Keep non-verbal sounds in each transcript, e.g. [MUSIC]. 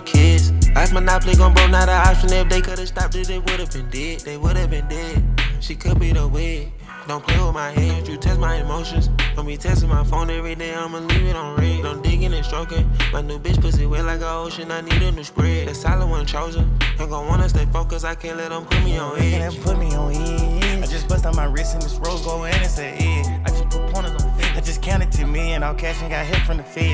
kids. Ice Monopoly gon' bro, not an option. If they could've stopped it, they would've been dead. They would've been dead. She could be the wig. Don't play with my head, you test my emotions. Don't be testing my phone every day, I'ma leave it on red. Don't digging and stroking. My new bitch pussy wet like a ocean, I need a new spread. The solid one chosen. I'm gon' wanna stay focused, I can't let them put me on edge. Can't put me on edge. I just bust on my wrist and this rose gold and it's an edge. I just put pointers on feds. I just counted to me and all cash and got hit from the feds.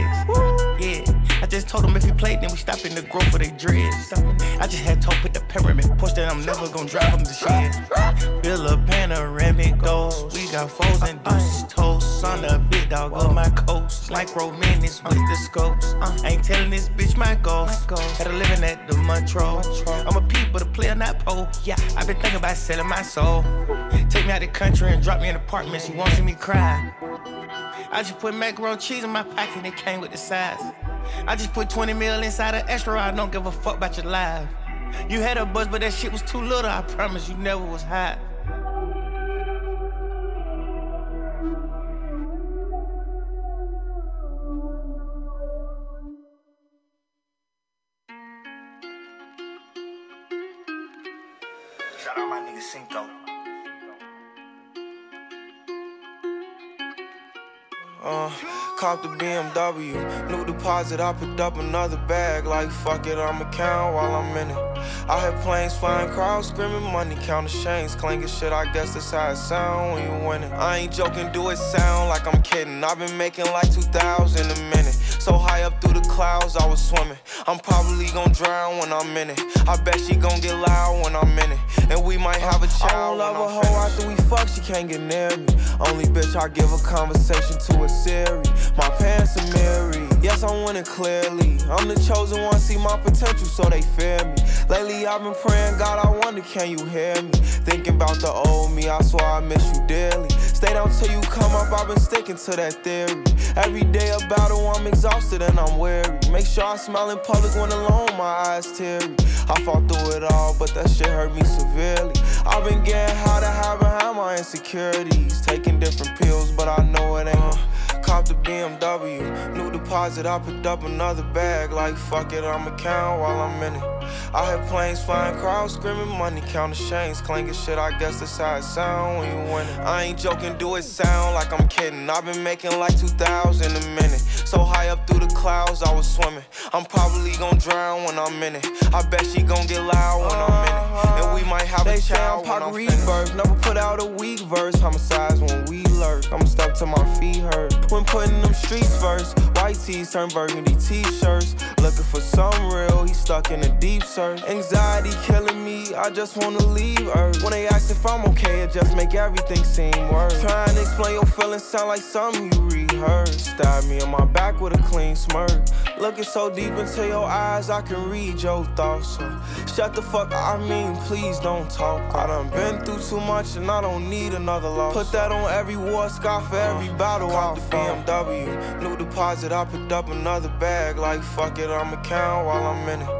Yeah. I just told them if he played, then we stop in the growth of they dreads. I just had to put the pyramid push that I'm never gonna drive them to shit. Build a panoramic ghost. We got foes and deuces toast. On the big dog of my coast. Like romantics with the scopes. Ain't telling this bitch my ghost. Had a living at the Montreux. I'm a peep, but a player, not pole. Yeah, i been thinking about selling my soul. Take me out the country and drop me in an apartment. She won't see me cry. I just put macaroni cheese in my pocket and it came with the size. I just put 20 mil inside an extra. I don't give a fuck about your life. You had a buzz, but that shit was too little. I promise you never was hot. Shout out my nigga Cinco. Uh, cop the BMW, new deposit. I picked up another bag. Like fuck it, I'ma count while I'm in it. I hear planes flying, crowds screaming, money counting chains, clanking shit. I guess that's how it sound when you winning. I ain't joking, do it sound like I'm kidding. I've been making like 2,000 a minute. So high up through the clouds, I was swimming. I'm probably gonna drown when I'm in it. I bet she gonna get loud when I'm in it. And we might have a child. I don't love a hoe after we fuck, she can't get near me. Only bitch I give a conversation to is My pants are mirrored. Yes, I'm winning clearly. I'm the chosen one, see my potential, so they fear me. Lately, I've been praying, God, I wonder, can you hear me? Thinking about the old me, I swear I miss you dearly. Stay down till you come up, I've been sticking to that theory. Every day a battle, I'm exhausted and I'm weary. Make sure I smile in public when alone, my eyes teary. I fought through it all, but that shit hurt me severely. I've been getting high to hide behind my insecurities. Taking different pills, but I know it ain't Cop the BMW, new deposit. I picked up another bag. Like fuck it, I'ma count while I'm in it. I hear planes flying, crowds screaming, money counting chains, clanking shit. I guess that's how it sound when you winning. I ain't joking, do it sound like I'm kidding. I've been making like 2,000 a minute. So high up through the clouds, I was swimming. I'm probably gonna drown when I'm in it. I bet she gon' get loud child. I'm rebirth, never put out a weak verse. Homicides when we lurk. I'm stuck to my feet hurt. When putting them streets first, white tees turn burgundy t-shirts. Looking for some real, he stuck in a deep search. Anxiety killing me, I just wanna leave Earth. When they ask if I'm okay, it just make everything seem worse. Trying to explain your feelings sound like something you rehearsed. Stab me in my back with a clean smirk. Looking so deep into your eyes, I can read your thoughts. So shut the fuck, I mean, please don't talk. I done been through too much and I don't need another loss. Put that on every war scar for every battle. Cop the BMW, new deposit. I picked up another bag. Like fuck it, I'ma count while I'm in it.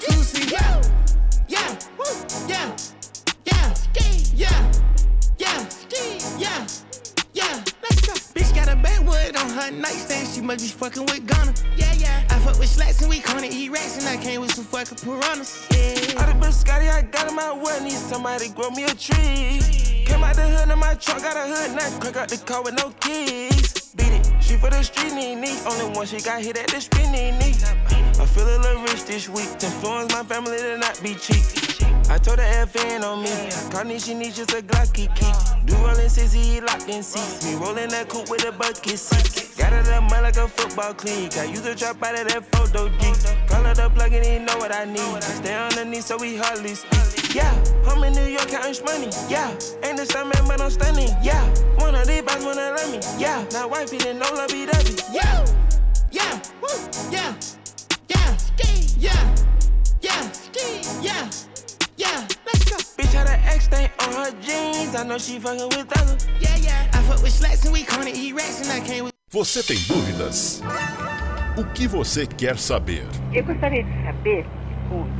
This bitch. Yeah, yeah, yeah, yeah, yeah, yeah, yeah, yeah. Let's go. Bitch got a backwood on her nightstand. She must be fucking with Gunna. Yeah, yeah. I fuck with slats and we gonna eat rats and I came with some fucking piranhas. Yeah. Out of biscotti, I got in my need somebody grow me a tree. Came out the hood in my truck, got a hood knife, crack out the car with no keys. She for the street knee knee. Only one she got hit at the spinning knee. I feel a little rich this week. To influence my family to not be cheap. I told her FN on me. Carney, she needs just a Glocky key. Do rollin' he locked in seats. Me rollin' that coupe with a bucket seat. Got it up mud like a football clean. I use a drop out of that photo G. Call her the plug and he know what I need. I stay underneath so we hardly speak. Yeah, I'm in New York counting money. Yeah, ain't the same man, but I'm stunning. Yeah, one of these boys wanna love me. Yeah, now wifey didn't know love be dubby. Yeah, yeah, woo, yeah, yeah, yeah, yeah, yeah, yeah. Let's go. Bitch had an X stain on her jeans. I know she fucking with others. Yeah, yeah. I fuck with slats and we gonna eat rats and I came with. Você tem dúvidas? O que você quer saber? Eu gostaria de saber, o, o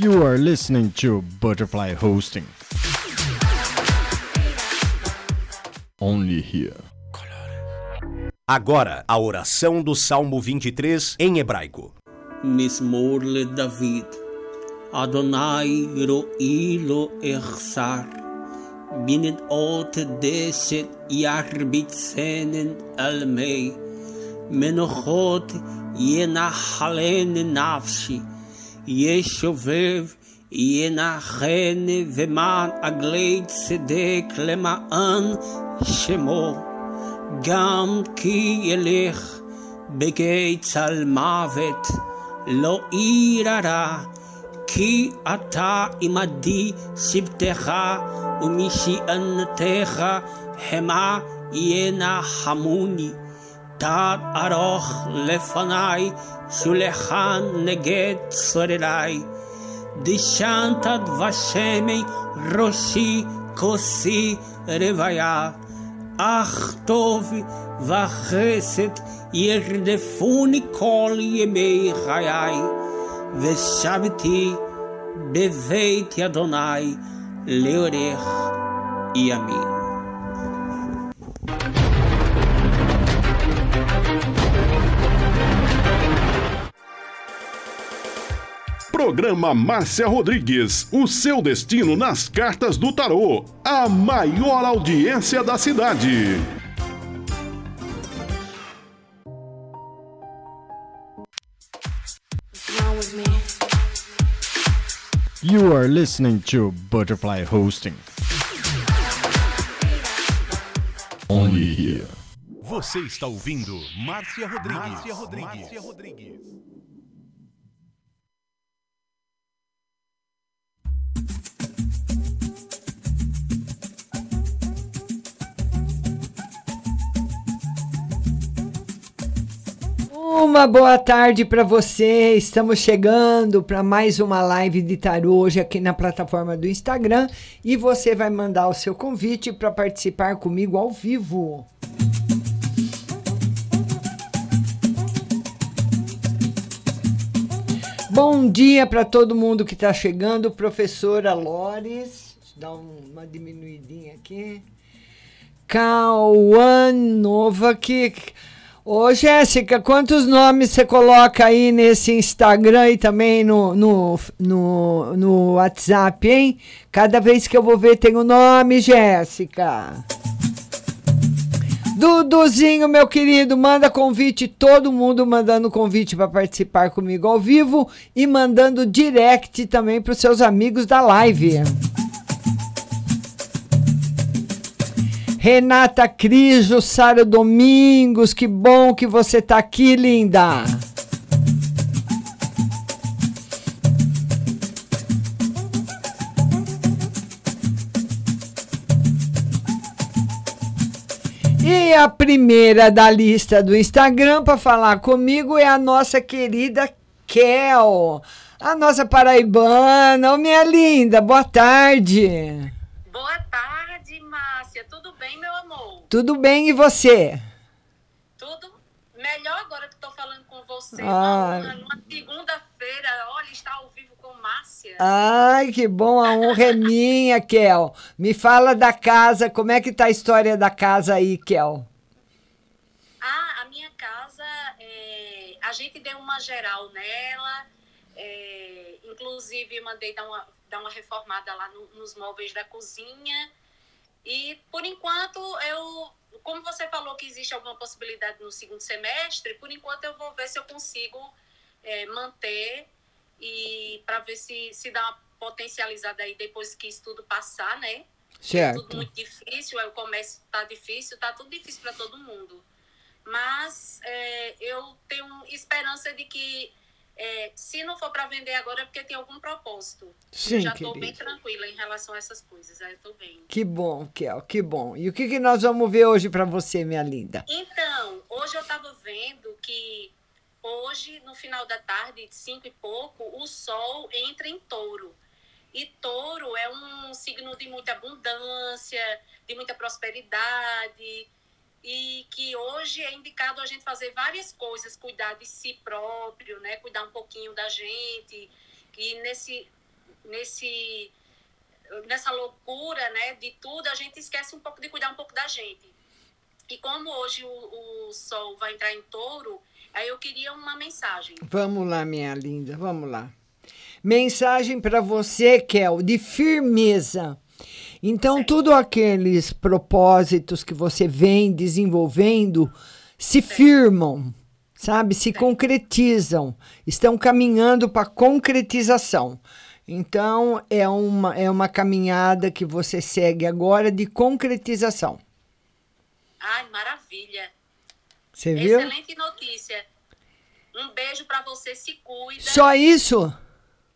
You are listening to Butterfly Hosting. Only here. Agora, a oração do Salmo 23 em hebraico. Mismor le David. Adonai ro'i lo echsar. Binnen ot deset yarbitzenen almei. Menochot ינחלני נפשי, ישובב ינחני ומען עגלי צדק למען שמו, גם כי ילך בגיא צל מוות, לא ירא כי אתה עמדי שבטך ומשענתך המה ינחמוני. Tad aroch lefanai, shulechan neged sorerai. Dishantad vashemei, roshi kosi revaya. Ach tov vachesed yerdefuni kol yemei chayai. Veshaviti beveit yadonai leorech Programa Márcia Rodrigues, o seu destino nas cartas do tarô, a maior audiência da cidade. You are listening to Butterfly Hosting. Only here. Você está ouvindo Márcia Rodrigues. Márcia Rodrigues. Márcia Rodrigues. Uma boa tarde para você. Estamos chegando para mais uma live de tarô hoje aqui na plataforma do Instagram e você vai mandar o seu convite para participar comigo ao vivo. Bom dia para todo mundo que está chegando, professora Lores. Dar uma diminuidinha aqui. Cauã Nova que Ô, Jéssica, quantos nomes você coloca aí nesse Instagram e também no, no, no, no WhatsApp, hein? Cada vez que eu vou ver tem o um nome, Jéssica. Duduzinho, meu querido, manda convite, todo mundo mandando convite para participar comigo ao vivo e mandando direct também para os seus amigos da live. Renata Crijo, Sara Domingos, que bom que você tá aqui, linda. E a primeira da lista do Instagram para falar comigo é a nossa querida Kel, a nossa paraibana. Ô, minha linda, boa tarde. Boa tarde. Tudo bem, meu amor? Tudo bem, e você? Tudo melhor agora que estou falando com você. Ah. Numa, numa segunda-feira, olha, está ao vivo com Márcia. Ai, que bom, a honra é minha, Kel. Me fala da casa, como é que tá a história da casa aí, Kel? Ah, a minha casa, é, a gente deu uma geral nela, é, inclusive mandei dar uma, dar uma reformada lá no, nos móveis da cozinha. E, por enquanto, eu, como você falou que existe alguma possibilidade no segundo semestre, por enquanto eu vou ver se eu consigo é, manter e para ver se, se dá uma potencializada aí depois que isso tudo passar, né? Certo. É tudo muito difícil, o comércio tá difícil, tá tudo difícil para todo mundo. Mas é, eu tenho esperança de que é, se não for para vender agora é porque tem algum propósito. Sim, eu já estou bem tranquila em relação a essas coisas. Aí eu tô bem. Que bom, Kel, que bom. E o que, que nós vamos ver hoje para você, minha linda? Então, hoje eu estava vendo que hoje, no final da tarde, de cinco e pouco, o sol entra em touro. E touro é um signo de muita abundância, de muita prosperidade, e que hoje é indicado a gente fazer várias coisas, cuidar de si próprio, né? Cuidar um pouquinho da gente. E nesse nesse nessa loucura, né, de tudo, a gente esquece um pouco de cuidar um pouco da gente. E como hoje o, o sol vai entrar em touro, aí eu queria uma mensagem. Vamos lá, minha linda, vamos lá. Mensagem para você, Kel, de firmeza. Então, tudo aqueles propósitos que você vem desenvolvendo se firmam, sabe? Se concretizam, estão caminhando para concretização. Então, é uma, é uma caminhada que você segue agora de concretização. Ai, maravilha. Você viu? Excelente notícia. Um beijo para você, se cuida. Só isso?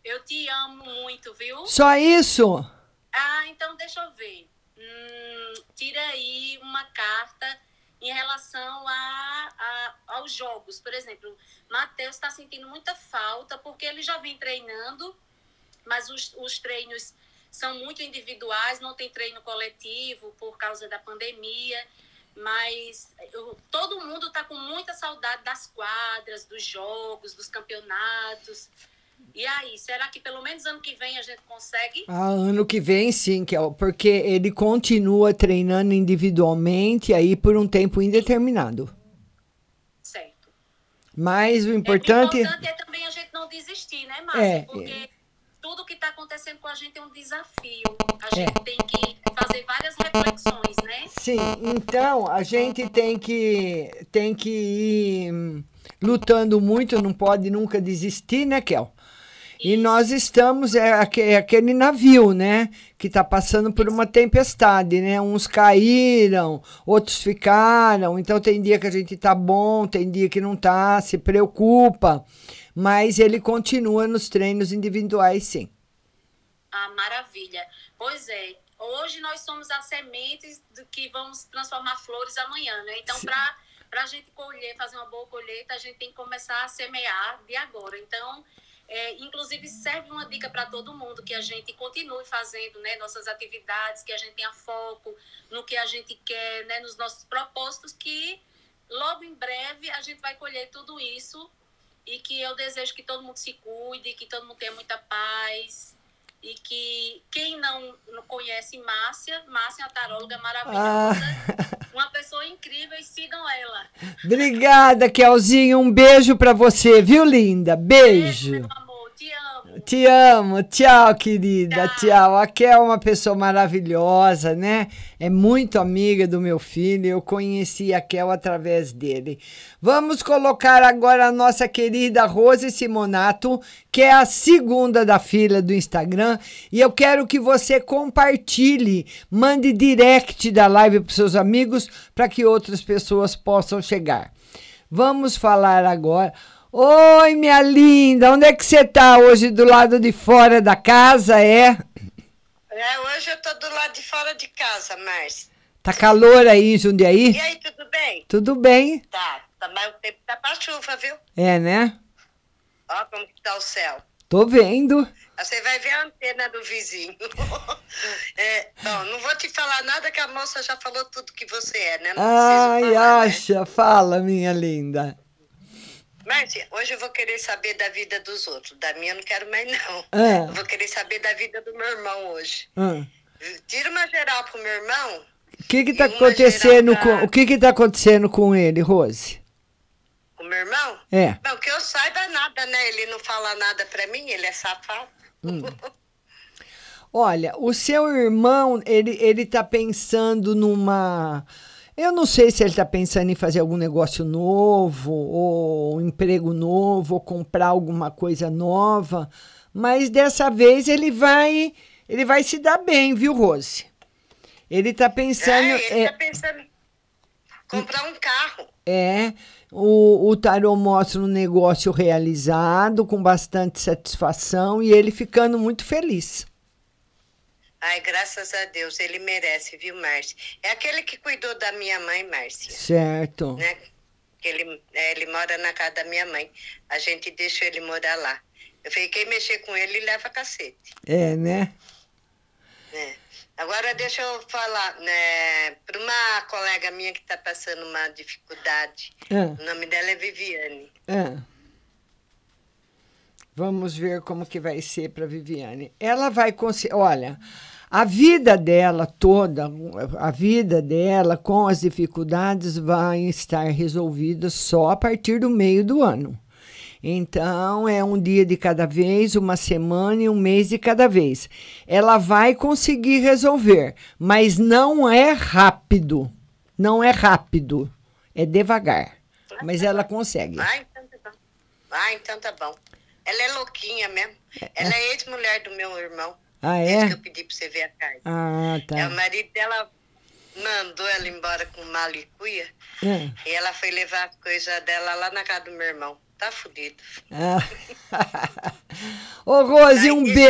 Eu te amo muito, viu? Só isso? Ah, então deixa eu ver. Hum, tira aí uma carta em relação a, a aos jogos. Por exemplo, Matheus está sentindo muita falta porque ele já vem treinando, mas os, os treinos são muito individuais, não tem treino coletivo por causa da pandemia. Mas eu, todo mundo está com muita saudade das quadras, dos jogos, dos campeonatos. E aí, será que pelo menos ano que vem a gente consegue? Ah, ano que vem sim, que é, porque ele continua treinando individualmente aí por um tempo indeterminado. Certo. Mas o importante... É, o importante é também a gente não desistir, né, Márcia? É, porque é. tudo que está acontecendo com a gente é um desafio. A gente é. tem que fazer várias reflexões, né? Sim, então a gente tem que, tem que ir hum, lutando muito, não pode nunca desistir, né, Kel? E nós estamos, é, é aquele navio, né? Que está passando por uma tempestade, né? Uns caíram, outros ficaram. Então tem dia que a gente tá bom, tem dia que não tá, se preocupa. Mas ele continua nos treinos individuais, sim. Ah, maravilha. Pois é, hoje nós somos as sementes do que vamos transformar flores amanhã, né? Então, para a gente colher, fazer uma boa colheita, a gente tem que começar a semear de agora. Então, é, inclusive, serve uma dica para todo mundo que a gente continue fazendo né, nossas atividades, que a gente tenha foco no que a gente quer, né, nos nossos propósitos, que logo em breve a gente vai colher tudo isso e que eu desejo que todo mundo se cuide, que todo mundo tenha muita paz e que quem não, não conhece Márcia, Márcia é uma taróloga maravilhosa, ah. uma pessoa incrível e sigam ela. Obrigada, Kelzinho, um beijo para você, viu, linda? Beijo. beijo te amo. Tchau, querida. Tchau. Tchau. A Kel é uma pessoa maravilhosa, né? É muito amiga do meu filho. Eu conheci a Kel através dele. Vamos colocar agora a nossa querida Rose Simonato, que é a segunda da fila do Instagram. E eu quero que você compartilhe, mande direct da live para seus amigos para que outras pessoas possam chegar. Vamos falar agora. Oi, minha linda, onde é que você tá hoje do lado de fora da casa, é? É, hoje eu tô do lado de fora de casa, Márcia. Tá calor aí em Jundiaí? E aí, tudo bem? Tudo bem. Tá, tá mas o tempo tá pra chuva, viu? É, né? Ó como que tá o céu. Tô vendo. Você vai ver a antena do vizinho. [LAUGHS] é, bom, não vou te falar nada que a moça já falou tudo que você é, né? Não Ai, falar, né? acha, né? fala, minha linda. Márcia, hoje eu vou querer saber da vida dos outros. Da minha eu não quero mais, não. É. Eu vou querer saber da vida do meu irmão hoje. É. Tira uma geral pro meu irmão. O que que tá acontecendo pra... com, o que que tá acontecendo com ele, Rose? Com o meu irmão? É. Não, que eu saiba nada, né? Ele não fala nada pra mim, ele é safado. Hum. [LAUGHS] Olha, o seu irmão, ele, ele tá pensando numa eu não sei se ele está pensando em fazer algum negócio novo, ou um emprego novo, ou comprar alguma coisa nova, mas dessa vez ele vai, ele vai se dar bem, viu, Rose? Ele está pensando. É, ele está é, pensando em comprar um carro. É. O, o tarô mostra um negócio realizado, com bastante satisfação, e ele ficando muito feliz. Ai, graças a Deus, ele merece, viu, Márcia? É aquele que cuidou da minha mãe, Márcia. Certo. Né? Ele, é, ele mora na casa da minha mãe. A gente deixou ele morar lá. Eu falei, quem mexer com ele, leva cacete. É, né? É. Agora deixa eu falar, né, para uma colega minha que está passando uma dificuldade. É. O nome dela é Viviane. É. Vamos ver como que vai ser para Viviane. Ela vai conseguir. Olha, a vida dela toda, a vida dela com as dificuldades vai estar resolvida só a partir do meio do ano. Então, é um dia de cada vez, uma semana e um mês de cada vez. Ela vai conseguir resolver, mas não é rápido. Não é rápido. É devagar. Mas ela consegue. Ah, então tá bom. Ah, então tá bom. Ela é louquinha mesmo. É, ela é ex-mulher do meu irmão. Ah, é? que eu pedi pra você ver a carta. Ah, tá. É, o marido dela mandou ela embora com malicuia. É. E ela foi levar as coisas dela lá na casa do meu irmão. Tá fudido. Ah. [LAUGHS] Ô, Rose, um, be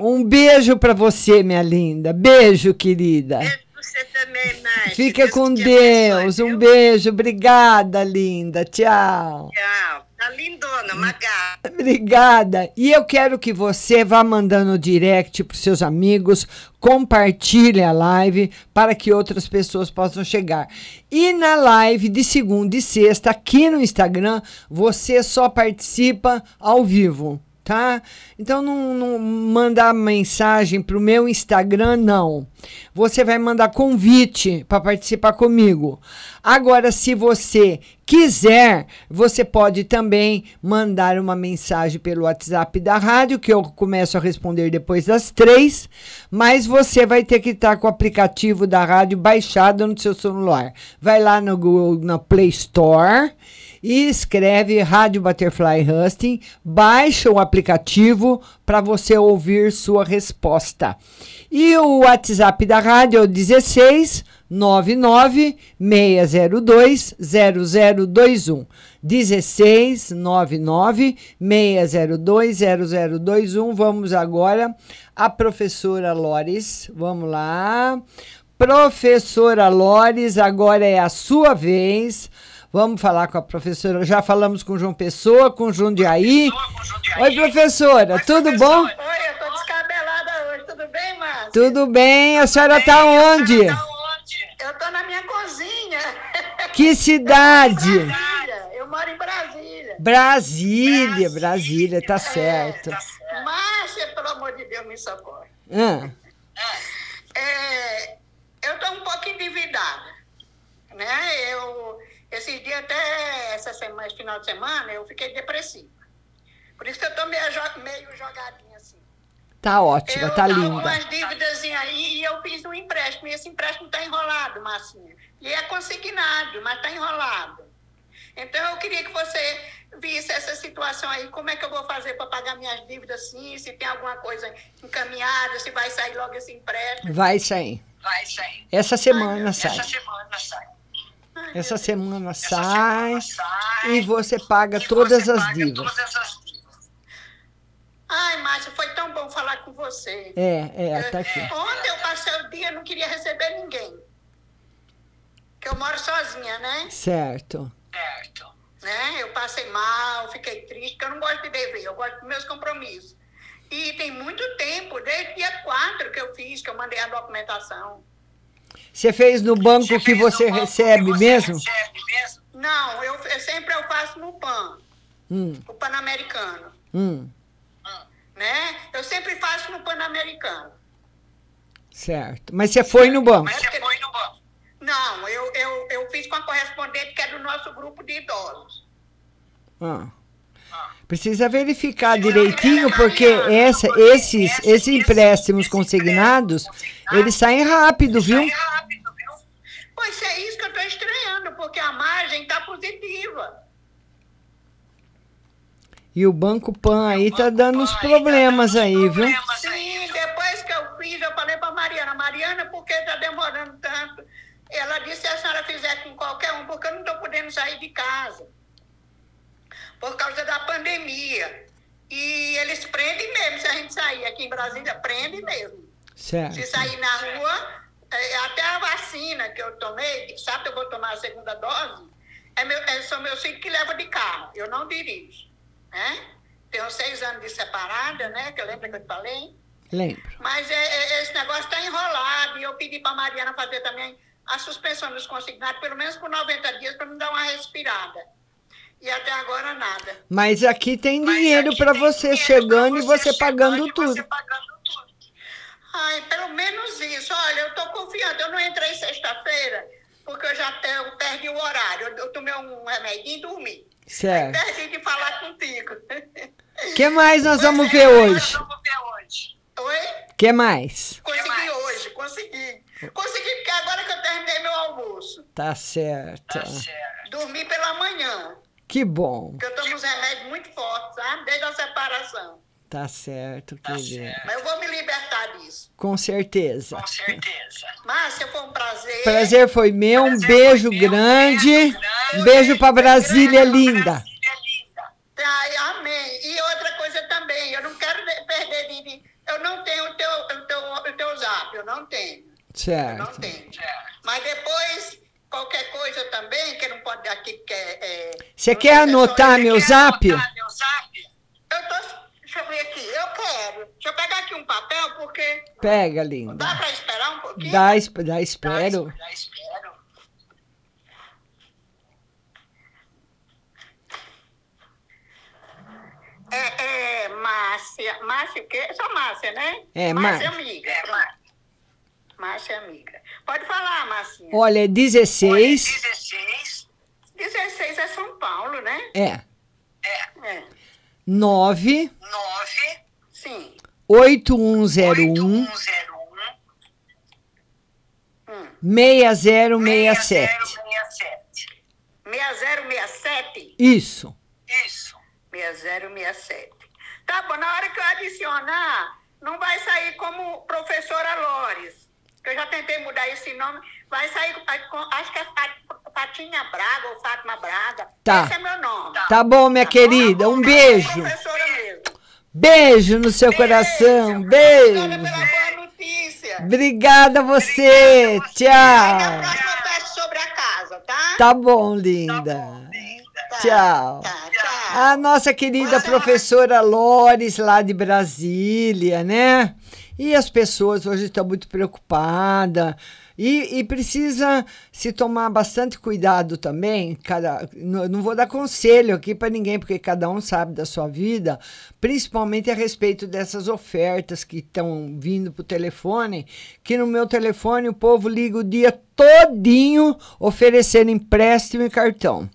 um beijo pra você, minha linda. Beijo, querida. Pra você também, Márcia. Fica Deus com Deus. abençoe, Um beijo. Obrigada, linda. Tchau. Tchau. Tá lindona, uma gata. Obrigada. E eu quero que você vá mandando direct para seus amigos, compartilhe a live para que outras pessoas possam chegar. E na live de segunda e sexta aqui no Instagram, você só participa ao vivo, tá? Então não, não mandar mensagem para o meu Instagram, não. Você vai mandar convite para participar comigo. Agora, se você quiser, você pode também mandar uma mensagem pelo WhatsApp da rádio, que eu começo a responder depois das três, mas você vai ter que estar com o aplicativo da rádio baixado no seu celular. Vai lá no Google, na Play Store e escreve Rádio Butterfly Husting, baixa o aplicativo para você ouvir sua resposta. E o WhatsApp da rádio é o 16 99 602 0021. 16 99 602 0021. Vamos agora a professora Lores. Vamos lá. Professora Lores, agora é a sua vez. Vamos falar com a professora. Já falamos com João Pessoa, com Jundiaí. Oi, professora, tudo bom? Oi, eu tô descabelada hoje, tudo bem, Márcia? Tudo bem? A senhora está onde? Eu tô na minha cozinha. Que [LAUGHS] cidade? Eu moro em Brasília. Brasília, Brasília, tá certo. Márcia, pelo amor de Deus, me socorre. Ah, É, eu tô um pouco endividada, né? Eu, esses dias até essa semana, esse final de semana, eu fiquei depressiva. Por isso que eu tô meio, jo- meio jogadinha assim. tá ótima, eu tá linda. umas dívidas aí e eu fiz um empréstimo. E esse empréstimo tá enrolado, Marcinha. E é consignado, mas tá enrolado. Então eu queria que você visse essa situação aí. Como é que eu vou fazer para pagar minhas dívidas sim? Se tem alguma coisa encaminhada, se vai sair logo esse empréstimo. Vai sair. Vai sair. Essa semana sai. Essa semana sai. Essa semana sai e você paga todas as dívidas. Ai, Márcia, foi tão bom falar com você. É, é, tá aqui. Ontem eu passei o dia, não queria receber ninguém. Que eu moro sozinha, né? Certo. Certo. Né? Eu passei mal, fiquei triste, porque eu não gosto de dever, eu gosto dos meus compromissos. E tem muito tempo, desde dia 4 que eu fiz, que eu mandei a documentação. Você fez no banco que você recebe mesmo? Não, eu, eu sempre eu faço no PAN, Hum, o Pan-Americano. hum, Né? Eu sempre faço no Pan-Americano. certo. Mas você foi no banco? Você foi no banco? Não, eu, eu, eu fiz com a correspondente que é do nosso grupo de idosos. Ah. Precisa verificar direitinho, porque essa, esses, esses empréstimos consignados, eles saem rápido, viu? Pois é isso que eu estou estranhando, porque a margem está positiva. E o Banco Pan aí tá dando uns problemas aí, viu? Sim, depois que eu fiz, eu falei para Mariana, Mariana, por que está demorando tanto? Ela disse, se a senhora fizer com qualquer um, porque eu não estou podendo sair de casa. Por causa da pandemia. E eles prendem mesmo, se a gente sair aqui em Brasília, prende mesmo. Certo. Se sair na rua, é, até a vacina que eu tomei, sabe que eu vou tomar a segunda dose? É meu, é, são meus filhos que levam de carro, eu não dirijo. Né? Tenho seis anos de separada, né? Que eu lembro que eu te falei. Lembro. Mas é, é, esse negócio está enrolado e eu pedi para a Mariana fazer também a suspensão dos consignados, pelo menos por 90 dias, para me dar uma respirada. E até agora nada. Mas aqui tem Mas dinheiro para você chegando e você pagando tudo. Você pagando tudo. Ai, pelo menos isso. Olha, eu tô confiando. Eu não entrei sexta-feira porque eu já eu perdi o horário. Eu, tomei um remédio e dormi. Certo. Aí perdi de falar contigo. O que mais nós vamos ver hoje? Vamos ver hoje. Oi? que mais? Consegui mais? hoje, consegui. Consegui porque agora que eu terminei meu almoço. Tá certo. Tá certo. Dormi pela manhã. Que bom. Porque eu tomo uns remédios muito fortes, sabe? Desde a separação. Tá certo, tá certo. Mas eu vou me libertar disso. Com certeza. Com certeza. [LAUGHS] Márcia, foi um prazer. Prazer foi meu. Prazer um beijo grande. Um beijo, grande. Um beijo pra Brasília linda. Ai, amém. E outra coisa também, eu não quero perder de. Eu não tenho o teu, o teu, o teu zap, eu não tenho. Certo. Eu não tenho. Mas depois, qualquer coisa também, que não pode aqui, que é. Você quer anotar meu zap? Anotar meu zap? Eu tô. Deixa eu ver aqui, eu quero. Deixa eu pegar aqui um papel, porque. Pega, linda. Dá para esperar um pouquinho? Dá, dá espero. Dá, dá espero. É, é Márcia. Márcia o quê? Só Márcia, né? É, Márcia. Márcia amiga. É, Márcia. Márcia amiga. Pode falar, Márcia. Olha, 16. Olha, 16. 16 é São Paulo, né? É. É. é. 9. 9. Sim. 8101. 8101. Hum. 6067. 6067. 6067? Isso. Isso. 6067. Tá bom, na hora que eu adicionar, não vai sair como professora Lores. Eu já tentei mudar esse nome. Vai sair, acho que é Fatinha Braga ou Fátima Braga. Tá. Esse é meu nome. Tá bom, minha tá querida. Bom? Um beijo. Professora mesmo. Beijo no seu beijo. coração. Beijo. Obrigada pela boa notícia. Obrigada a você. Obrigada Tchau. Aí na próxima peço sobre a casa, tá? Tá bom, linda. Tá bom, Tá, tchau. Tá, tchau. A nossa querida professora Lores, lá de Brasília, né? E as pessoas hoje estão muito preocupadas. E, e, precisa se tomar bastante cuidado também. Cada, não, vou dar conselho aqui para ninguém, porque cada um sabe da sua vida, principalmente a respeito dessas ofertas que estão vindo para o telefone. Que no meu telefone o povo liga o dia todinho oferecendo empréstimo e cartão.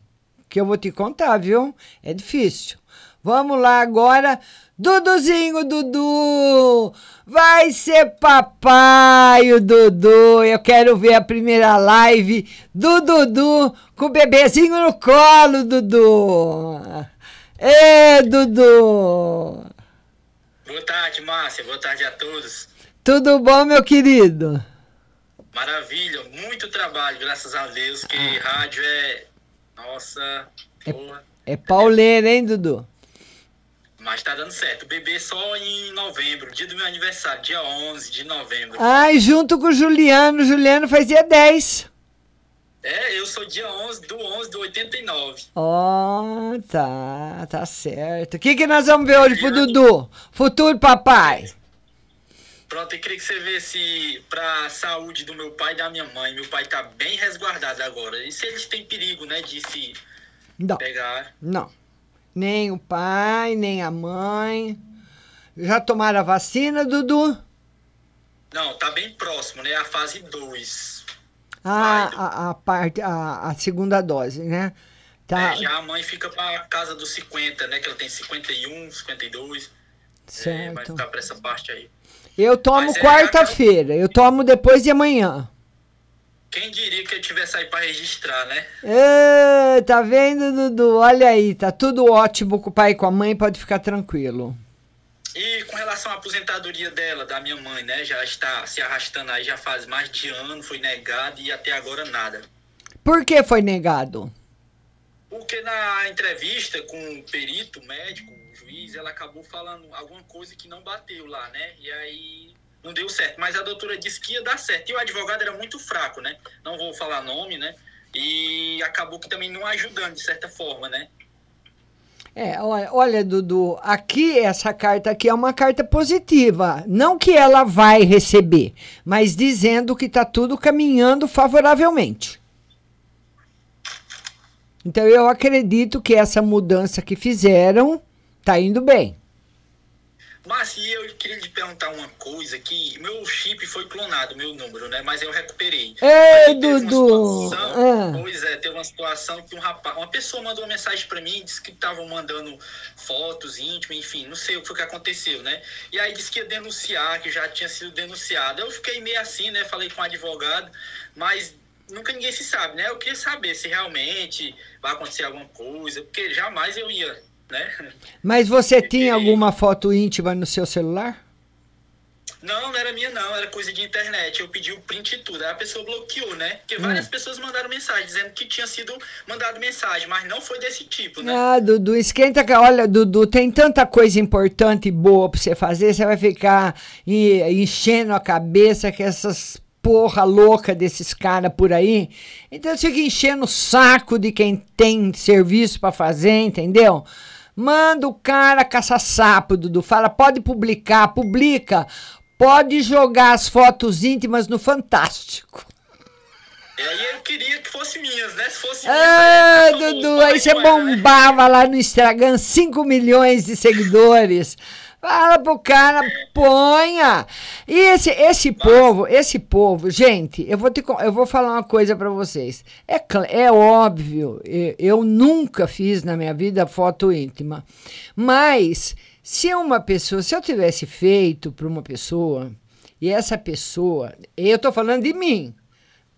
Que eu vou te contar, viu? É difícil. Vamos lá agora. Duduzinho, Dudu! Vai ser papai o Dudu. Eu quero ver a primeira live do Dudu com o bebezinho no colo, Dudu. Ê, Dudu! Boa tarde, Márcia. Boa tarde a todos. Tudo bom, meu querido? Maravilha. Muito trabalho, graças a Deus, que ah. rádio é... Nossa, É, é pauleira, hein, Dudu? Mas tá dando certo. Bebê só em novembro, dia do meu aniversário, dia 11 de novembro. Ai, junto com o Juliano. Juliano faz dia 10. É, eu sou dia 11 do 11 do 89. Ó, oh, tá, tá certo. O que, que nós vamos ver hoje pro Dudu? Futuro papai. Pronto, eu queria que você visse pra saúde do meu pai e da minha mãe. Meu pai tá bem resguardado agora. E se eles têm perigo, né, de se Não. pegar? Não. Nem o pai, nem a mãe. Já tomaram a vacina, Dudu? Não, tá bem próximo, né? A fase 2. Ah, a, a, parte, a, a segunda dose, né? Tá. É, já a mãe fica pra casa dos 50, né? Que ela tem 51, 52. Certo. É, vai ficar pra essa parte aí. Eu tomo é, quarta-feira. Eu tomo depois de amanhã. Quem diria que eu tivesse aí para registrar, né? É, tá vendo, Dudu? Olha aí, tá tudo ótimo com o pai e com a mãe, pode ficar tranquilo. E com relação à aposentadoria dela, da minha mãe, né? Já está se arrastando aí, já faz mais de ano, foi negado e até agora nada. Por que foi negado? Porque na entrevista com o perito, médico, o juiz, ela acabou falando alguma coisa que não bateu lá, né? E aí não deu certo. Mas a doutora disse que ia dar certo. E o advogado era muito fraco, né? Não vou falar nome, né? E acabou que também não ajudando, de certa forma, né? É, olha, Dudu, aqui essa carta aqui é uma carta positiva. Não que ela vai receber, mas dizendo que está tudo caminhando favoravelmente. Então eu acredito que essa mudança que fizeram tá indo bem. Mas eu queria te perguntar uma coisa que meu chip foi clonado, meu número, né? Mas eu recuperei. Ei, Dudu! Ah. Pois é, teve uma situação que um rapaz, uma pessoa mandou uma mensagem para mim, disse que estavam mandando fotos íntimas, enfim, não sei o que foi que aconteceu, né? E aí disse que ia denunciar, que já tinha sido denunciado. Eu fiquei meio assim, né? Falei com o advogado, mas nunca ninguém se sabe, né? Eu queria saber se realmente vai acontecer alguma coisa, porque jamais eu ia né? Mas você tinha alguma foto íntima no seu celular? Não, não era minha não, era coisa de internet. Eu pedi o print e tudo. Aí a pessoa bloqueou, né? Porque várias hum. pessoas mandaram mensagem dizendo que tinha sido mandado mensagem, mas não foi desse tipo, né? Ah, Dudu, esquenta que, olha, Dudu, tem tanta coisa importante e boa pra você fazer, você vai ficar enchendo a cabeça com essas porra louca desses caras por aí. Então você fica enchendo o saco de quem tem serviço para fazer, entendeu? Manda o cara caçar sapo, Dudu. Fala, pode publicar, publica. Pode jogar as fotos íntimas no Fantástico. E aí eu queria que fosse minhas, né? Se fosse ah, minhas, Dudu, aí você né? bombava lá no Instagram 5 milhões de seguidores. Fala pro cara, ponha. E esse, esse povo, esse povo, gente, eu vou, te, eu vou falar uma coisa para vocês. É, é óbvio, eu, nunca fiz na minha vida foto íntima. Mas, se uma pessoa, se eu tivesse feito para uma pessoa, e essa pessoa, eu tô falando de mim,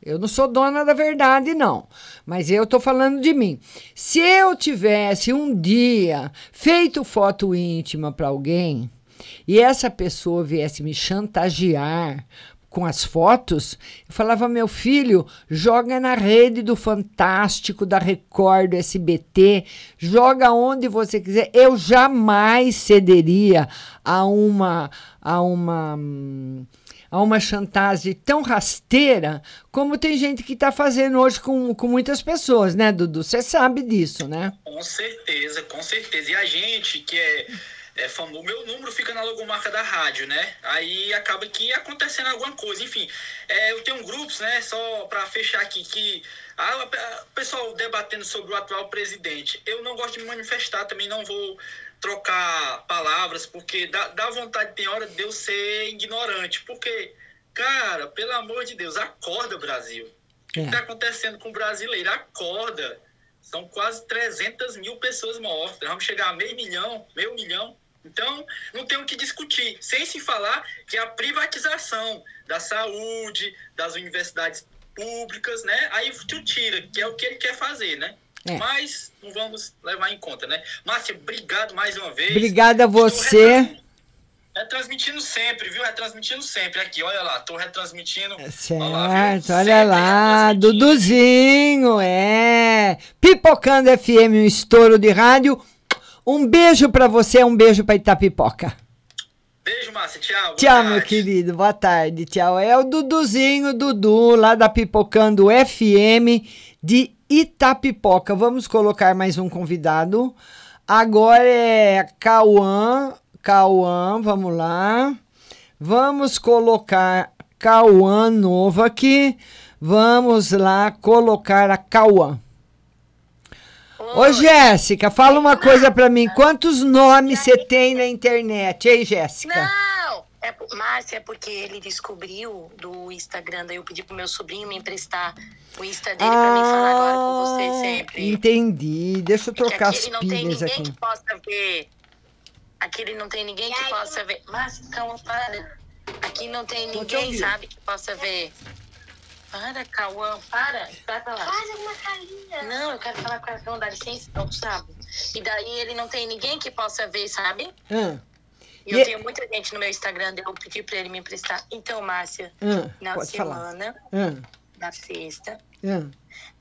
eu não sou dona da verdade, não. Mas eu estou falando de mim. Se eu tivesse um dia feito foto íntima para alguém e essa pessoa viesse me chantagear com as fotos, eu falava, meu filho, joga na rede do Fantástico, da Record, do SBT, joga onde você quiser. Eu jamais cederia a uma. A uma hum, a uma chantagem tão rasteira como tem gente que está fazendo hoje com, com muitas pessoas, né, Dudu? Você sabe disso, né? Com certeza, com certeza. E a gente que é, é famoso, meu número fica na logomarca da rádio, né? Aí acaba que acontecendo alguma coisa. Enfim, é, eu tenho grupos, né, só para fechar aqui, que o pessoal debatendo sobre o atual presidente. Eu não gosto de me manifestar, também não vou trocar palavras, porque dá, dá vontade, tem hora, de eu ser ignorante. Porque, cara, pelo amor de Deus, acorda, Brasil. O que está é. acontecendo com o brasileiro? Acorda. São quase 300 mil pessoas mortas. Vamos chegar a meio milhão, meio milhão. Então, não tem o que discutir. Sem se falar que a privatização da saúde, das universidades públicas, né? Aí tu tira, que é o que ele quer fazer, né? É. Mas não vamos levar em conta, né? Márcia, obrigado mais uma vez. Obrigada a você. Retransmitindo sempre, viu? Retransmitindo sempre. Aqui, olha lá, tô retransmitindo. É certo, olha lá, olha lá Duduzinho, é. Pipocando FM, um estouro de rádio. Um beijo para você, um beijo para Itapipoca. Beijo, Márcia. Tchau. Tchau, meu querido. Boa tarde. Tchau. É o Duduzinho, Dudu, lá da Pipocando FM de Itapipoca. Vamos colocar mais um convidado. Agora é Cauã. Cauã, vamos lá. Vamos colocar Cauã novo aqui. Vamos lá colocar a Cauã. Ô, Jéssica, fala uma coisa para mim. Quantos nomes você tem na internet, hein, Jéssica? Não! É, Márcia, é porque ele descobriu do Instagram, daí eu pedi pro meu sobrinho me emprestar o Insta dele ah, pra mim falar agora com você ah, sempre. Entendi. Deixa eu trocar as pilhas aqui. não tem ninguém aqui. que possa ver. Aqui não tem ninguém que possa ver. Márcia, calma, para. Aqui não tem ninguém, sabe, que possa ver. Para, Cauã, para. Vai pra lá. Faz alguma carinha. Não, eu quero falar com a Cauã, dá licença, não, sabe? E daí ele não tem ninguém que possa ver, sabe? Hum. E eu e... tenho muita gente no meu Instagram, eu pedi pra ele me emprestar. Então, Márcia, hum, na semana, hum. na sexta, hum.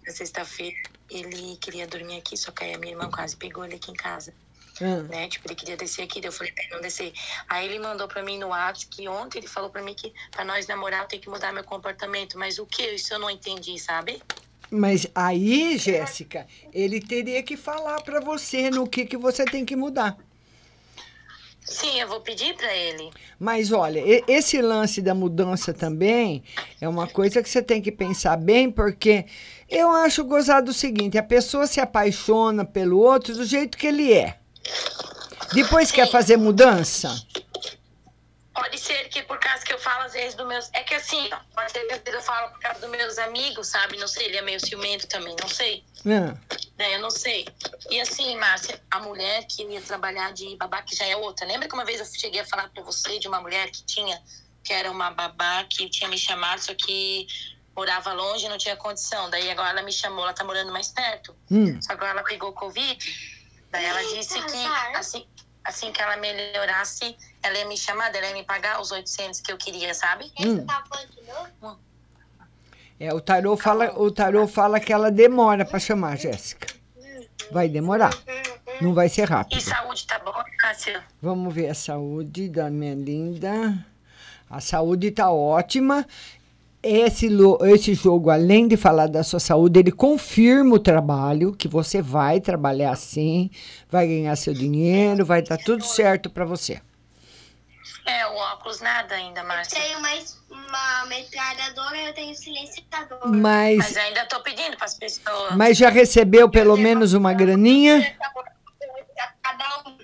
na sexta-feira, ele queria dormir aqui, só que aí a minha irmã quase pegou ele aqui em casa. Hum. Né? Tipo, ele queria descer aqui, eu falei pra ele não descer. Aí ele mandou pra mim no WhatsApp que ontem ele falou pra mim que pra nós namorar eu tenho que mudar meu comportamento. Mas o que? Isso eu não entendi, sabe? Mas aí, Jéssica, ele teria que falar pra você no que, que você tem que mudar. Sim, eu vou pedir para ele. Mas olha, esse lance da mudança também é uma coisa que você tem que pensar bem, porque eu acho gozado o seguinte: a pessoa se apaixona pelo outro do jeito que ele é. Depois Sim. quer fazer mudança? Pode ser que por causa que eu falo às vezes dos meus. É que assim, pode ser que às vezes eu falo por causa dos meus amigos, sabe? Não sei, ele é meio ciumento também, não sei. É. é eu não sei. E assim, Márcia, a mulher que ia trabalhar de babá, que já é outra. Lembra que uma vez eu cheguei a falar pra você de uma mulher que tinha, que era uma babá, que tinha me chamado, só que morava longe e não tinha condição. Daí agora ela me chamou, ela tá morando mais perto. Hum. Só que agora ela pegou Covid. Daí ela disse que assim, assim que ela melhorasse ela ia me chamar, ela ia me pagar os 800 que eu queria, sabe? Hum. hum. É, o tarô fala, o tarô fala que ela demora para chamar, Jéssica. Vai demorar. Não vai ser rápido. E saúde tá bom, Cássia? Vamos ver a saúde da minha linda. A saúde tá ótima. Esse, esse jogo, além de falar da sua saúde, ele confirma o trabalho, que você vai trabalhar assim, vai ganhar seu dinheiro, vai dar tudo certo para você. É, o óculos nada ainda, Márcia. Eu tenho mais uma metralhadora e eu tenho silenciador. Mas, Mas ainda tô pedindo para as pessoas. Mas já recebeu pelo menos uma graninha? Cada um.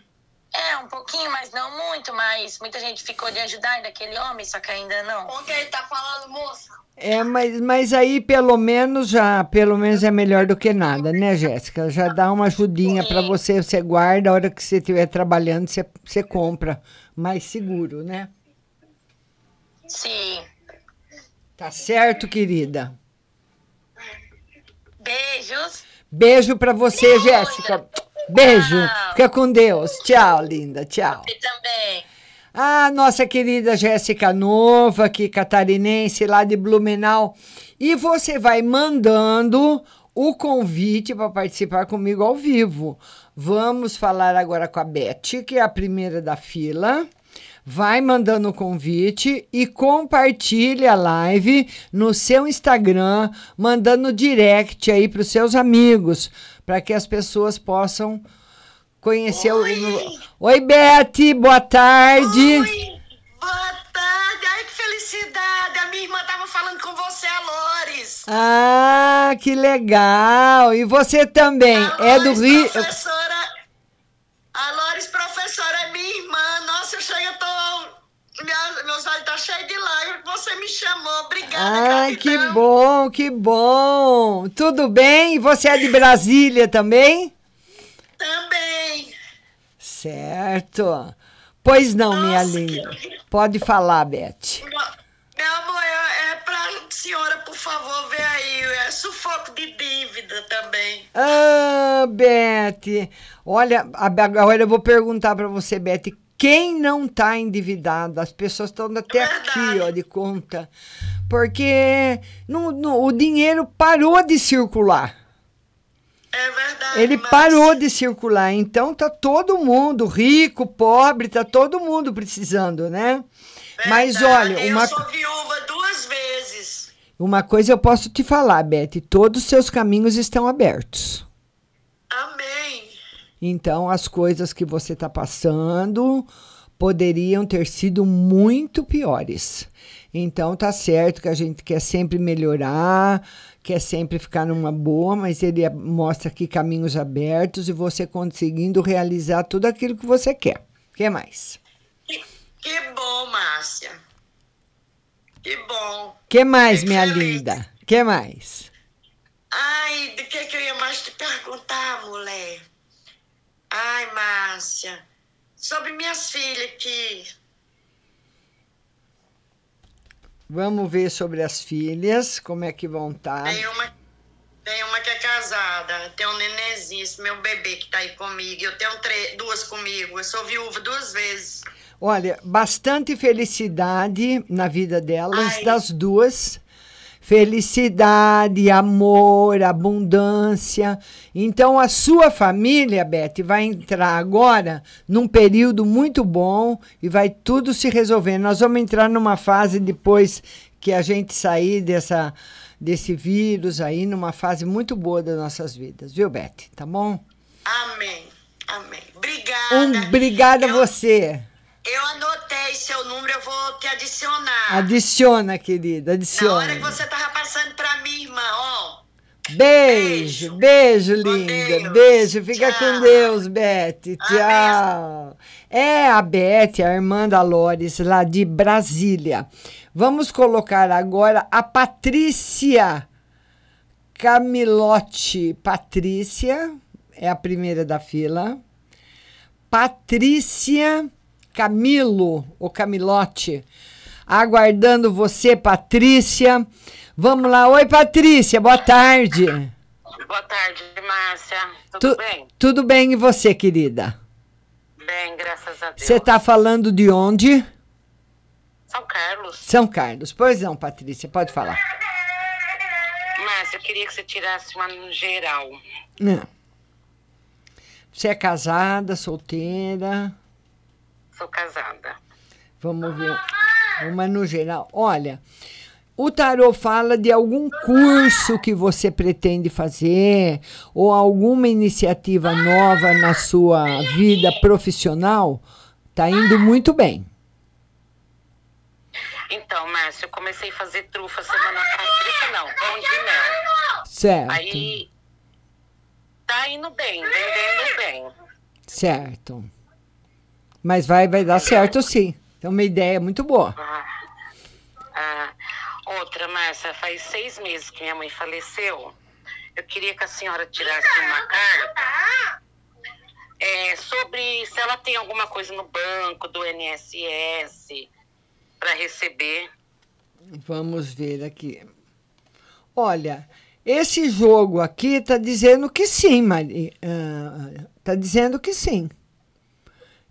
É, um pouquinho, mas não muito, mas muita gente ficou de ajudar ainda aquele homem, só que ainda não. Que ele tá falando, moça? É, mas, mas aí pelo menos já, pelo menos é melhor do que nada, né, Jéssica? Já dá uma ajudinha para você, você guarda, a hora que você estiver trabalhando, você, você compra mais seguro, né? Sim. Tá certo, querida? Beijos. Beijo para você, Jéssica. Beijo. Tchau. Fica com Deus. Tchau, linda. Tchau. Você também. Ah, nossa querida Jéssica Nova, aqui catarinense, lá de Blumenau. E você vai mandando o convite para participar comigo ao vivo. Vamos falar agora com a Beth, que é a primeira da fila. Vai mandando o convite e compartilhe a live no seu Instagram, mandando direct aí para os seus amigos, para que as pessoas possam conhecer Oi. o. Oi, Beth, boa tarde. Oi, boa tarde. Ai, que felicidade. A minha irmã estava falando com você, a Lores. Ah, que legal. E você também a é do Rio. Professora a Lores, professora, é minha irmã. Nossa, eu chego, eu tô. Minha, meus olhos estão tá cheios de lágrimas. Você me chamou. Obrigada, Ai, que bom, que bom. Tudo bem? Você é de Brasília também? Também. Certo. Pois não, Nossa, minha linda. Que... Pode falar, Beth. Meu amor, é, é pra senhora, por favor, ver aí. É sufoco de dívida também. Ah, Beth. Olha, agora eu vou perguntar para você, Beth. Quem não está endividado? As pessoas estão até aqui, ó, de conta. Porque o dinheiro parou de circular. É verdade. Ele mas... parou de circular. Então tá todo mundo, rico, pobre, tá todo mundo precisando, né? Verdade. Mas olha, eu uma... sou viúva duas vezes. Uma coisa eu posso te falar, Beth, todos os seus caminhos estão abertos. Amém. Então, as coisas que você está passando poderiam ter sido muito piores. Então, tá certo que a gente quer sempre melhorar, quer sempre ficar numa boa, mas ele mostra aqui caminhos abertos e você conseguindo realizar tudo aquilo que você quer. O que mais? Que, que bom, Márcia. Que bom. que mais, minha feliz. linda? que mais? Ai, do que, que eu ia mais te perguntar, mulher? Ai, Márcia. Sobre minhas filhas que. Vamos ver sobre as filhas, como é que vão estar. Tá. Tem uma, tem uma que é casada, tem um nenenzinho, meu bebê que está aí comigo. Eu tenho duas comigo, eu sou viúva duas vezes. Olha, bastante felicidade na vida delas, Ai. das duas felicidade, amor, abundância. Então a sua família, Beth, vai entrar agora num período muito bom e vai tudo se resolver. Nós vamos entrar numa fase depois que a gente sair dessa desse vírus aí, numa fase muito boa das nossas vidas, viu, Beth? Tá bom? Amém. Amém. Obrigada Um, obrigada a você. Eu anotei seu número, eu vou te adicionar. Adiciona, querida, adiciona. Na hora que você tava passando pra minha irmã, ó. Beijo, beijo, linda. Beijo, fica Tchau. com Deus, Beth. Tchau. É a Beth, a irmã da Lores, lá de Brasília. Vamos colocar agora a Patrícia Camilote. Patrícia é a primeira da fila. Patrícia Camilo, ou Camilote. Aguardando você, Patrícia. Vamos lá. Oi, Patrícia, boa tarde. Boa tarde, Márcia. Tudo tu, bem? Tudo bem e você, querida? Bem, graças a Deus. Você está falando de onde? São Carlos. São Carlos. Pois não, Patrícia, pode falar. Márcia, eu queria que você tirasse uma no geral. Não. Você é casada, solteira? Sou casada. Vamos ver. Uma no geral. Olha, o tarô fala de algum curso que você pretende fazer ou alguma iniciativa nova na sua vida profissional. Tá indo muito bem. Então, Márcio, eu comecei a fazer trufa semana passada. Trufa não, pão de mel. Certo. Aí tá indo bem, vendendo bem. Certo. Mas vai, vai dar certo sim. É uma ideia muito boa. Ah, ah, Outra, Márcia, faz seis meses que minha mãe faleceu. Eu queria que a senhora tirasse uma carta é, sobre se ela tem alguma coisa no banco do NSS para receber. Vamos ver aqui. Olha, esse jogo aqui está dizendo que sim, Maria. Está uh, dizendo que sim.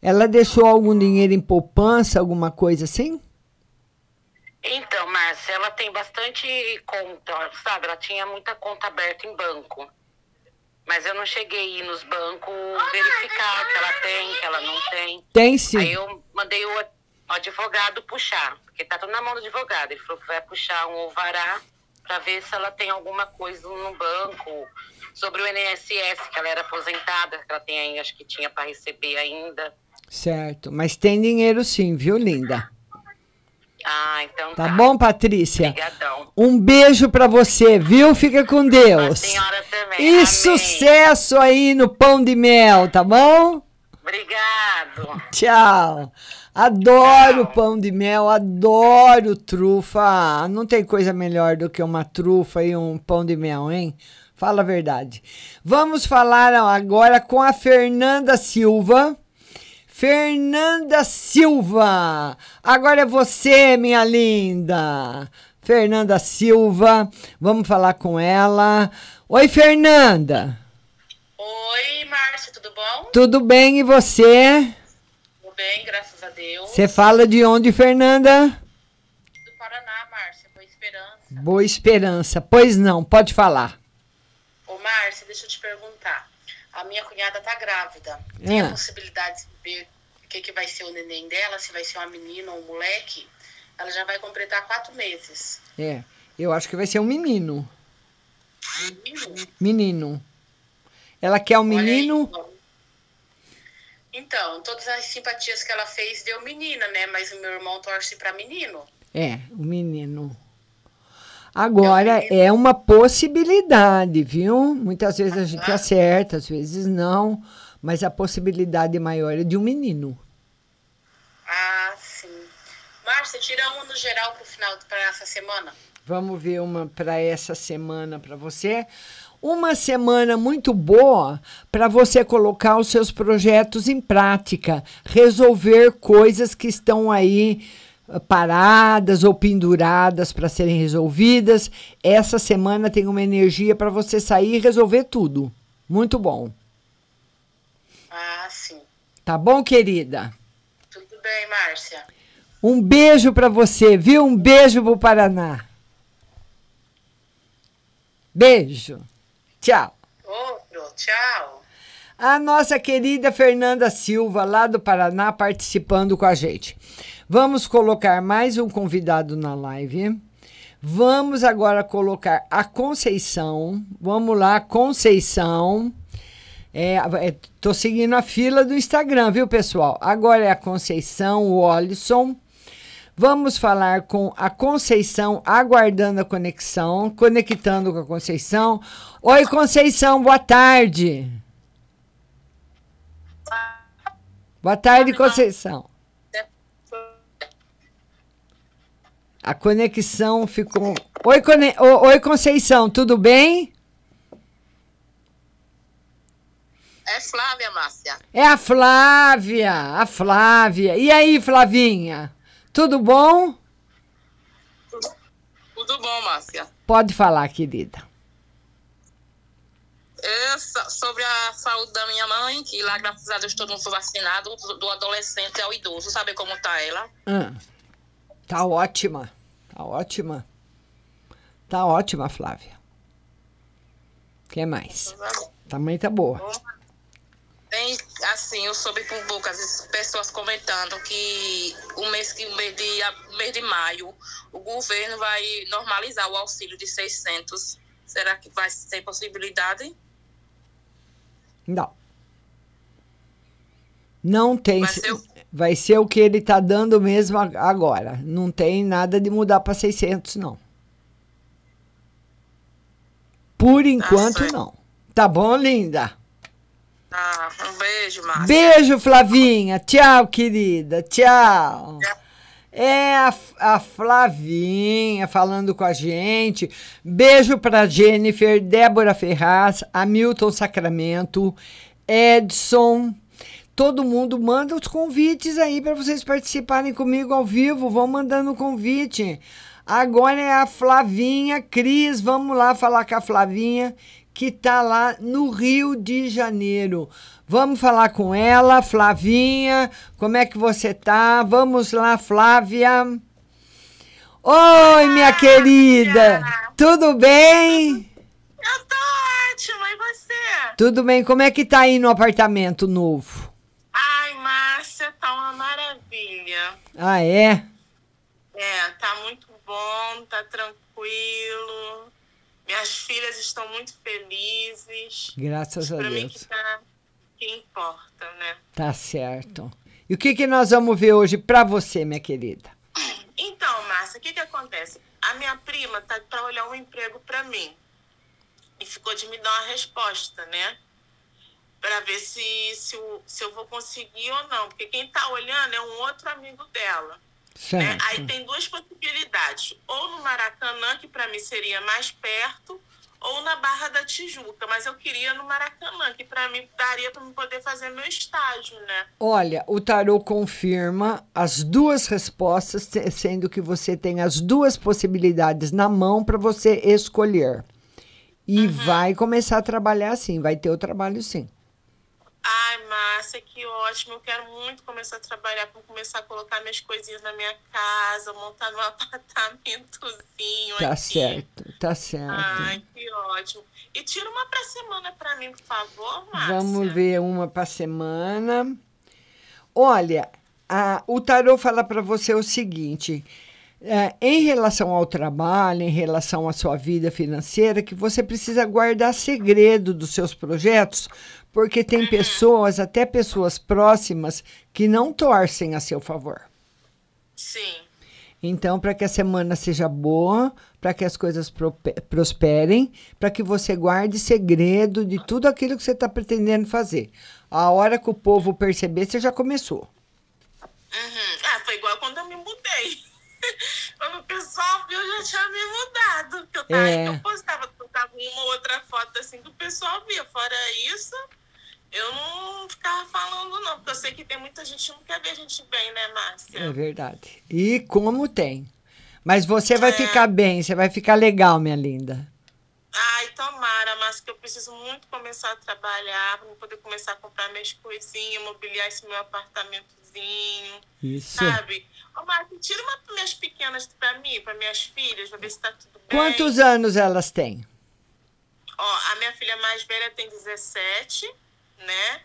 Ela deixou algum dinheiro em poupança, alguma coisa assim? Então, Márcia, ela tem bastante conta, sabe? Ela tinha muita conta aberta em banco. Mas eu não cheguei a ir nos bancos verificar que ela tem, que ela não tem. Tem sim. Aí eu mandei o advogado puxar, porque tá tudo na mão do advogado. Ele falou que vai puxar um alvará para ver se ela tem alguma coisa no banco sobre o INSS, que ela era aposentada, que ela tem aí, acho que tinha para receber ainda. Certo, mas tem dinheiro sim, viu, linda? Ah, então tá. Tá bom, Patrícia? Obrigadão. Um beijo para você, viu? Fica com Deus. A senhora também. E Amém. sucesso aí no pão de mel, tá bom? Obrigado. Tchau. Adoro Tchau. pão de mel, adoro trufa. Não tem coisa melhor do que uma trufa e um pão de mel, hein? Fala a verdade. Vamos falar agora com a Fernanda Silva Fernanda Silva. Agora é você, minha linda. Fernanda Silva. Vamos falar com ela. Oi, Fernanda. Oi, Márcia, tudo bom? Tudo bem e você? Tudo bem, graças a Deus. Você fala de onde, Fernanda? Do Paraná, Márcia, Boa Esperança. Boa Esperança. Pois não, pode falar. Ô, Márcia, deixa eu te perguntar a minha cunhada tá grávida. Tem a é. possibilidade de ver o que, que vai ser o neném dela, se vai ser uma menina ou um moleque. Ela já vai completar quatro meses. É, eu acho que vai ser um menino. Menino? Menino. Ela quer um menino. Aí, então. então, todas as simpatias que ela fez deu menina, né? Mas o meu irmão torce para menino. É, o menino. Agora, é uma possibilidade, viu? Muitas vezes a gente acerta, às vezes não, mas a possibilidade maior é de um menino. Ah, sim. Márcia, tira uma no geral para o final, para essa semana. Vamos ver uma para essa semana para você. Uma semana muito boa para você colocar os seus projetos em prática, resolver coisas que estão aí paradas ou penduradas para serem resolvidas. Essa semana tem uma energia para você sair e resolver tudo. Muito bom. Ah, sim. Tá bom, querida? Bem, Márcia. Um beijo para você, viu? Um beijo pro Paraná. Beijo. Tchau. Outro, tchau. A nossa querida Fernanda Silva, lá do Paraná, participando com a gente. Vamos colocar mais um convidado na live. Vamos agora colocar a Conceição. Vamos lá, Conceição. É, é, seguindo a fila do Instagram, viu, pessoal? Agora é a Conceição, o Olisson. Vamos falar com a Conceição, aguardando a conexão, conectando com a Conceição. Oi, Conceição, boa tarde. Boa tarde, Conceição. A conexão ficou. Oi, Cone... Oi, Conceição, tudo bem? É Flávia, Márcia. É a Flávia, a Flávia. E aí, Flavinha? Tudo bom? Tudo, tudo bom, Márcia. Pode falar, querida. Sobre a saúde da minha mãe, que lá, graças a Deus, todo mundo foi vacinado, do adolescente ao idoso. Sabe como tá ela? Ah, tá ótima. Tá ótima. Tá ótima, Flávia. O que mais? Também tá boa. Tem, assim, eu soube por boca as pessoas comentando que o mês, que, o mês, de, o mês de maio o governo vai normalizar o auxílio de 600. Será que vai ter possibilidade? Não. Não tem. Vai ser, o... vai ser o que ele está dando mesmo agora. Não tem nada de mudar para 600, não. Por enquanto, tá não. Tá bom, linda? Ah, um beijo, Márcia. Beijo, Flavinha. Tchau, querida. Tchau. É a, a Flavinha falando com a gente. Beijo para Jennifer, Débora Ferraz, Hamilton Sacramento, Edson. Todo mundo manda os convites aí para vocês participarem comigo ao vivo. Vão mandando o convite. Agora é a Flavinha Cris. Vamos lá falar com a Flavinha que está lá no Rio de Janeiro. Vamos falar com ela, Flavinha. Como é que você tá? Vamos lá, Flávia. Oi, minha querida. Tudo bem? Eu tô ótima, e você? Tudo bem. Como é que tá aí no apartamento novo? Ai, Márcia, tá uma maravilha. Ah, é? É, tá muito bom, tá tranquilo. Minhas filhas estão muito felizes. Graças a pra Deus. Mim que, tá, que importa, né? Tá certo. E o que, que nós vamos ver hoje para você, minha querida? Então, Márcia, o que, que acontece? A minha prima tá para olhar um emprego para mim. E ficou de me dar uma resposta, né? Para ver se, se, eu, se eu vou conseguir ou não. Porque quem tá olhando é um outro amigo dela. Né? Aí tem duas possibilidades. Ou no Maracanã, que para mim seria mais perto, ou na Barra da Tijuca. Mas eu queria no Maracanã, que para mim daria para poder fazer meu estágio, né? Olha, o tarô confirma as duas respostas, sendo que você tem as duas possibilidades na mão para você escolher. E uhum. vai começar a trabalhar assim, vai ter o trabalho sim. Ai, Márcia, que ótimo. Eu quero muito começar a trabalhar, para começar a colocar minhas coisinhas na minha casa, montar meu [LAUGHS] apartamentozinho. Tá aqui. certo, tá certo. Ai, que ótimo. E tira uma para semana para mim, por favor, Márcia. Vamos ver uma para semana. Olha, a, o tarô fala para você o seguinte. É, em relação ao trabalho, em relação à sua vida financeira, que você precisa guardar segredo dos seus projetos, porque tem uhum. pessoas, até pessoas próximas, que não torcem a seu favor. Sim. Então, para que a semana seja boa, para que as coisas prosperem, para que você guarde segredo de tudo aquilo que você está pretendendo fazer. A hora que o povo perceber, você já começou. Uhum. Ah, foi igual quando eu me mudei. [LAUGHS] Quando o pessoal viu, eu já tinha me mudado. Eu, tava, é. eu postava, postava uma ou outra foto assim que o pessoal via. Fora isso, eu não ficava falando, não, porque eu sei que tem muita gente que não quer ver a gente bem, né, Márcia? É verdade. E como tem. Mas você vai é. ficar bem, você vai ficar legal, minha linda. Ai, tomara, mas que eu preciso muito começar a trabalhar para poder começar a comprar minhas coisinhas, mobiliar esse meu apartamentozinho. Isso. Sabe? Ô, Marco, tira uma para minhas pequenas para mim, para minhas filhas, para ver se tá tudo bem. Quantos anos elas têm? Ó, a minha filha mais velha tem 17, né?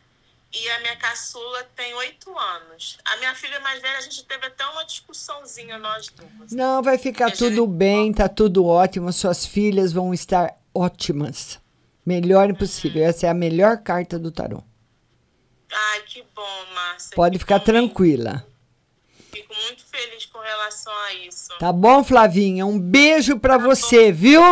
E a minha caçula tem oito anos. A minha filha mais velha, a gente teve até uma discussãozinha nós duas. Não, vai ficar tudo gente... bem, tá tudo ótimo. Suas filhas vão estar ótimas. Melhor impossível. Essa é a melhor carta do tarô. Ai, que bom, Márcia. Pode ficar tranquila. Fico muito feliz com relação a isso. Tá bom, Flavinha? Um beijo para tá você, bom. viu?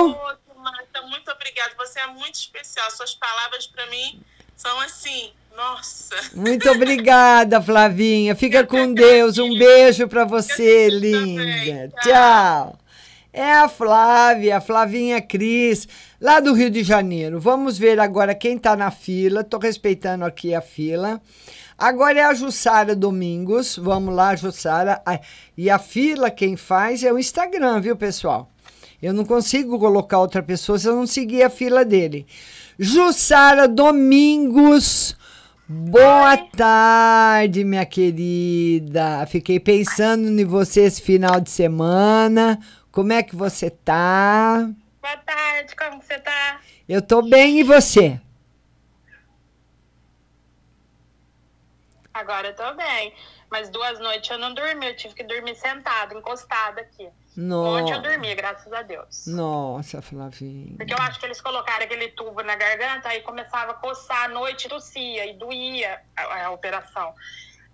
Márcia, muito obrigada. Você é muito especial. Suas palavras para mim são assim, nossa. Muito obrigada, Flavinha. Fica com Deus. Um beijo para você, linda. Tchau. Tchau. É a Flávia, a Flavinha Cris, lá do Rio de Janeiro. Vamos ver agora quem está na fila. Estou respeitando aqui a fila. Agora é a Jussara Domingos. Vamos lá, Jussara. E a fila quem faz é o Instagram, viu, pessoal? Eu não consigo colocar outra pessoa se eu não seguir a fila dele. Jussara Domingos. Boa tarde, minha querida. Fiquei pensando em você esse final de semana. Como é que você tá? Boa tarde, como você tá? Eu tô bem e você? Agora eu tô bem. Mas duas noites eu não dormi, eu tive que dormir sentada, encostada aqui. Nossa. Ontem eu dormi, graças a Deus. Nossa, Flavinha. Porque eu acho que eles colocaram aquele tubo na garganta, aí começava a coçar à noite, tossia e doía a, a operação.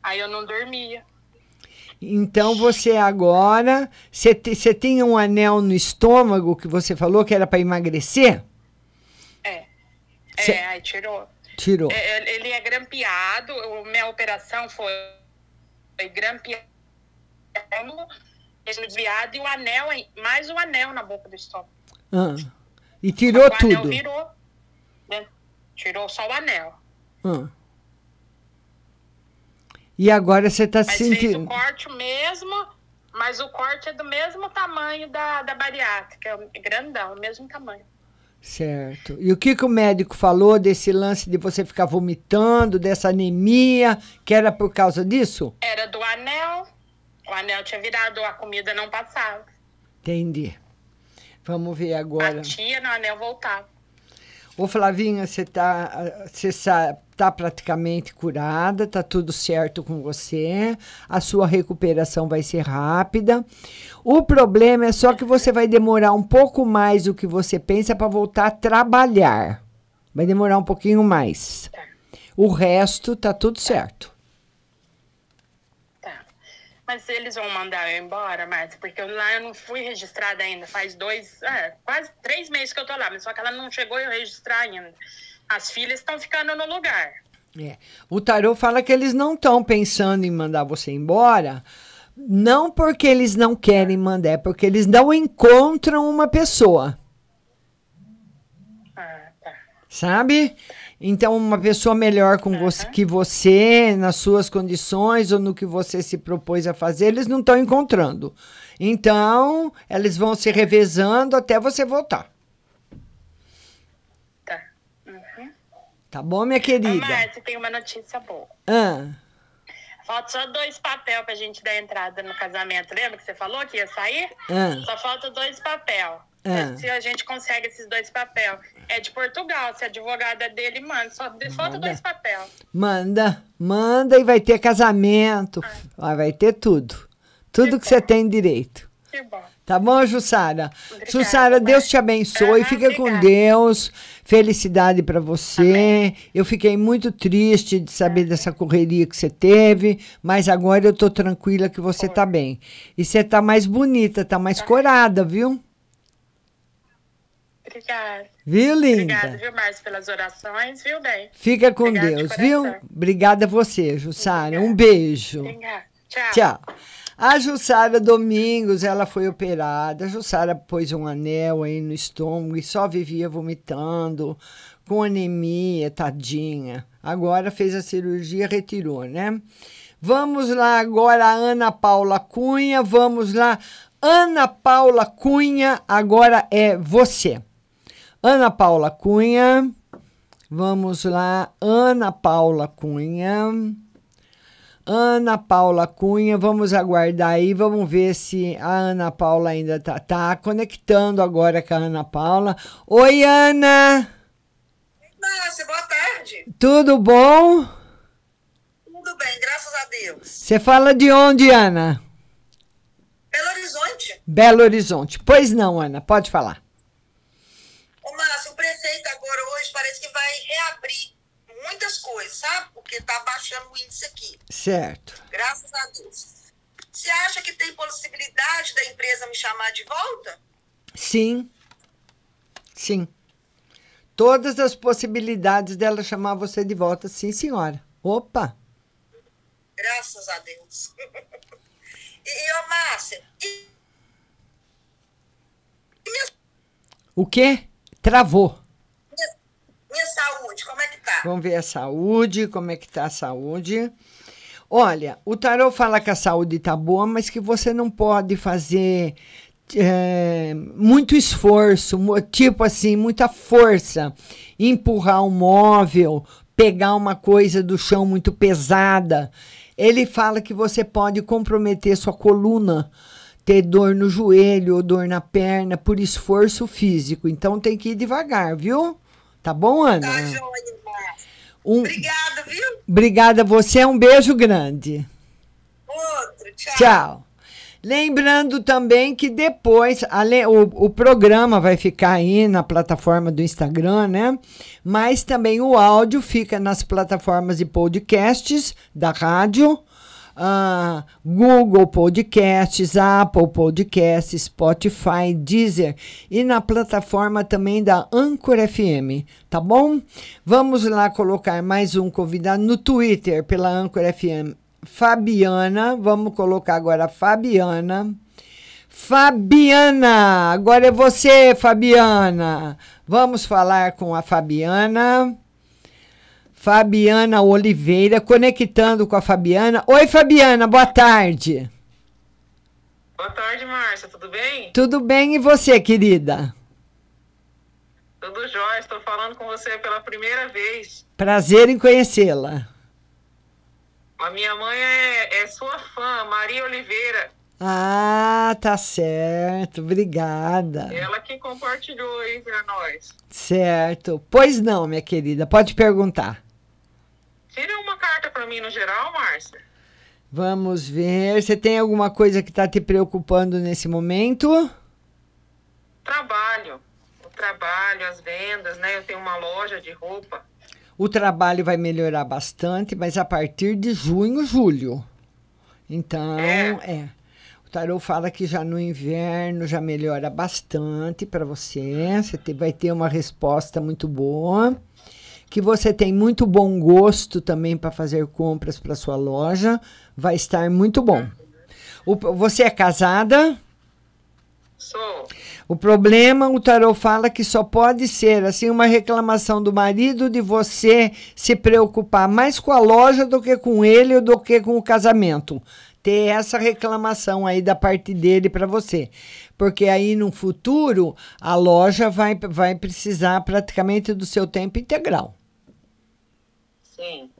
Aí eu não dormia. Então você agora, você, te, você tinha um anel no estômago que você falou que era para emagrecer? É. Cê... É, aí tirou. Tirou. É, ele é grampeado, minha operação foi, foi grampeado, desviado e o anel, mais o anel na boca do estômago. Ah. E tirou o tudo? O anel virou. Né? Tirou só o anel. Ah. E agora você está sentindo. Fez o corte mesmo, mas o corte é do mesmo tamanho da, da bariátrica, é grandão, o mesmo tamanho. Certo. E o que, que o médico falou desse lance de você ficar vomitando, dessa anemia, que era por causa disso? Era do anel. O anel tinha virado, a comida não passava. Entendi. Vamos ver agora. Batia no anel voltava. Ô Flavinha, você tá, você tá praticamente curada, tá tudo certo com você. A sua recuperação vai ser rápida. O problema é só que você vai demorar um pouco mais do que você pensa para voltar a trabalhar. Vai demorar um pouquinho mais. O resto tá tudo certo. Mas eles vão mandar eu embora, Márcia, porque lá eu não fui registrada ainda. Faz dois, é, quase três meses que eu tô lá, mas só que ela não chegou a registrar ainda. As filhas estão ficando no lugar. É. O tarô fala que eles não estão pensando em mandar você embora, não porque eles não querem mandar, é porque eles não encontram uma pessoa. Ah, tá. Sabe? Então, uma pessoa melhor com uhum. você, que você, nas suas condições ou no que você se propôs a fazer, eles não estão encontrando. Então, eles vão se revezando até você voltar. Tá. Uhum. Tá bom, minha querida? Ô, Márcia, tem uma notícia boa. Ah. Falta só dois papéis pra gente dar entrada no casamento. Lembra que você falou que ia sair? Ah. Só falta dois papéis. Ah. Se a gente consegue esses dois papéis. É de Portugal, se a advogada é dele, manda. Só manda. falta dois papéis. Manda, manda e vai ter casamento. Ah. Vai ter tudo. Tudo que, que você tem direito. Que bom. Tá bom, Jussara? Jussara, Deus te abençoe. Fica obrigada. com Deus. Felicidade para você. Amém. Eu fiquei muito triste de saber é. dessa correria que você teve, mas agora eu tô tranquila que você Foi. tá bem. E você tá mais bonita, tá mais tá. corada, viu? Obrigada. Viu, linda? Obrigada, viu, Márcio, pelas orações, viu, bem? Fica com Obrigada Deus, de viu? Obrigada a você, Jussara. Um beijo. Obrigada. Tchau. Tchau. A Jussara Domingos, ela foi operada. A Jussara pôs um anel aí no estômago e só vivia vomitando, com anemia, tadinha. Agora fez a cirurgia, retirou, né? Vamos lá agora, a Ana Paula Cunha. Vamos lá. Ana Paula Cunha, agora é você. Ana Paula Cunha. Vamos lá, Ana Paula Cunha. Ana Paula Cunha, vamos aguardar aí, vamos ver se a Ana Paula ainda tá, tá conectando agora com a Ana Paula. Oi, Ana! Márcia, boa tarde. Tudo bom? Tudo bem, graças a Deus. Você fala de onde, Ana? Belo Horizonte. Belo Horizonte. Pois não, Ana, pode falar. Prefeito agora hoje parece que vai reabrir muitas coisas, sabe? Porque tá baixando o índice aqui. Certo. Graças a Deus. Você acha que tem possibilidade da empresa me chamar de volta? Sim. Sim. Todas as possibilidades dela chamar você de volta, sim, senhora. Opa! Graças a Deus. [LAUGHS] e, e ô, Márcia, e... O quê? Travou. Minha, saúde, como é que tá? Vamos ver a saúde, como é que tá a saúde. Olha, o tarô fala que a saúde tá boa, mas que você não pode fazer é, muito esforço, tipo assim, muita força, empurrar um móvel, pegar uma coisa do chão muito pesada. Ele fala que você pode comprometer sua coluna, ter dor no joelho ou dor na perna por esforço físico. Então tem que ir devagar, viu? Tá bom, Ana? Tá joia, um... Obrigada, viu? Obrigada a você, um beijo grande. Outro, tchau. Tchau. Lembrando também que depois, o, o programa vai ficar aí na plataforma do Instagram, né? Mas também o áudio fica nas plataformas de podcasts da rádio, uh, Google Podcasts, Apple Podcasts, Spotify, Deezer e na plataforma também da Anchor FM, tá bom? Vamos lá colocar mais um convidado no Twitter pela Anchor FM. Fabiana, vamos colocar agora Fabiana. Fabiana, agora é você, Fabiana. Vamos falar com a Fabiana. Fabiana Oliveira, conectando com a Fabiana. Oi, Fabiana, boa tarde. Boa tarde, Márcia, tudo bem? Tudo bem, e você, querida? Tudo jóia, estou falando com você pela primeira vez. Prazer em conhecê-la. A minha mãe é, é sua fã, Maria Oliveira. Ah, tá certo, obrigada. Ela que compartilhou aí para nós. Certo. Pois não, minha querida, pode perguntar. Tira uma carta para mim no geral, Márcia. Vamos ver. Você tem alguma coisa que está te preocupando nesse momento? Trabalho. O trabalho, as vendas, né? Eu tenho uma loja de roupa. O trabalho vai melhorar bastante, mas a partir de junho, julho. Então, é. é. O tarô fala que já no inverno já melhora bastante para você. Você vai ter uma resposta muito boa que você tem muito bom gosto também para fazer compras para sua loja, vai estar muito bom. O, você é casada? Sou. O problema, o tarot fala que só pode ser assim uma reclamação do marido de você se preocupar mais com a loja do que com ele ou do que com o casamento. Ter essa reclamação aí da parte dele para você. Porque aí no futuro a loja vai, vai precisar praticamente do seu tempo integral. Sim.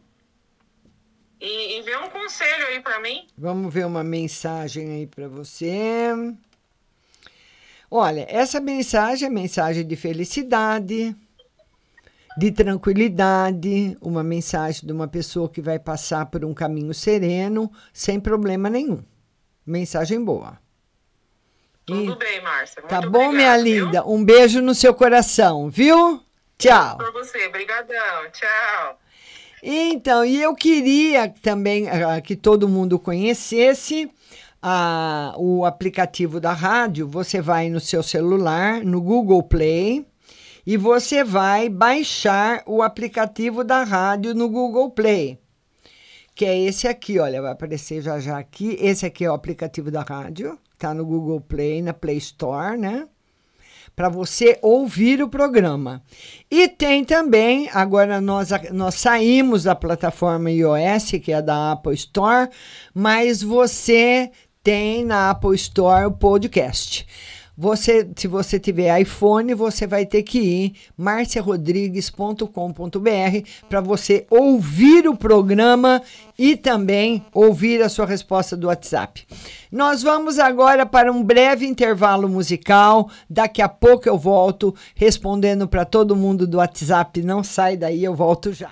E, e vê um conselho aí para mim. Vamos ver uma mensagem aí para você. Olha, essa mensagem é mensagem de felicidade, de tranquilidade, uma mensagem de uma pessoa que vai passar por um caminho sereno, sem problema nenhum. Mensagem boa. Tudo e, bem, Márcia. Muito tá bom, obrigado, minha viu? linda? Um beijo no seu coração, viu? Tchau. Por você, brigadão. Tchau. Então, e eu queria também uh, que todo mundo conhecesse uh, o aplicativo da rádio. Você vai no seu celular, no Google Play, e você vai baixar o aplicativo da rádio no Google Play. Que é esse aqui, olha, vai aparecer já já aqui. Esse aqui é o aplicativo da rádio, tá no Google Play, na Play Store, né? Para você ouvir o programa. E tem também, agora nós, nós saímos da plataforma iOS, que é da Apple Store, mas você tem na Apple Store o podcast. Você, se você tiver iPhone, você vai ter que ir marciarodrigues.com.br para você ouvir o programa e também ouvir a sua resposta do WhatsApp. Nós vamos agora para um breve intervalo musical. Daqui a pouco eu volto respondendo para todo mundo do WhatsApp. Não sai daí, eu volto já.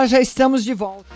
Nós já estamos de volta.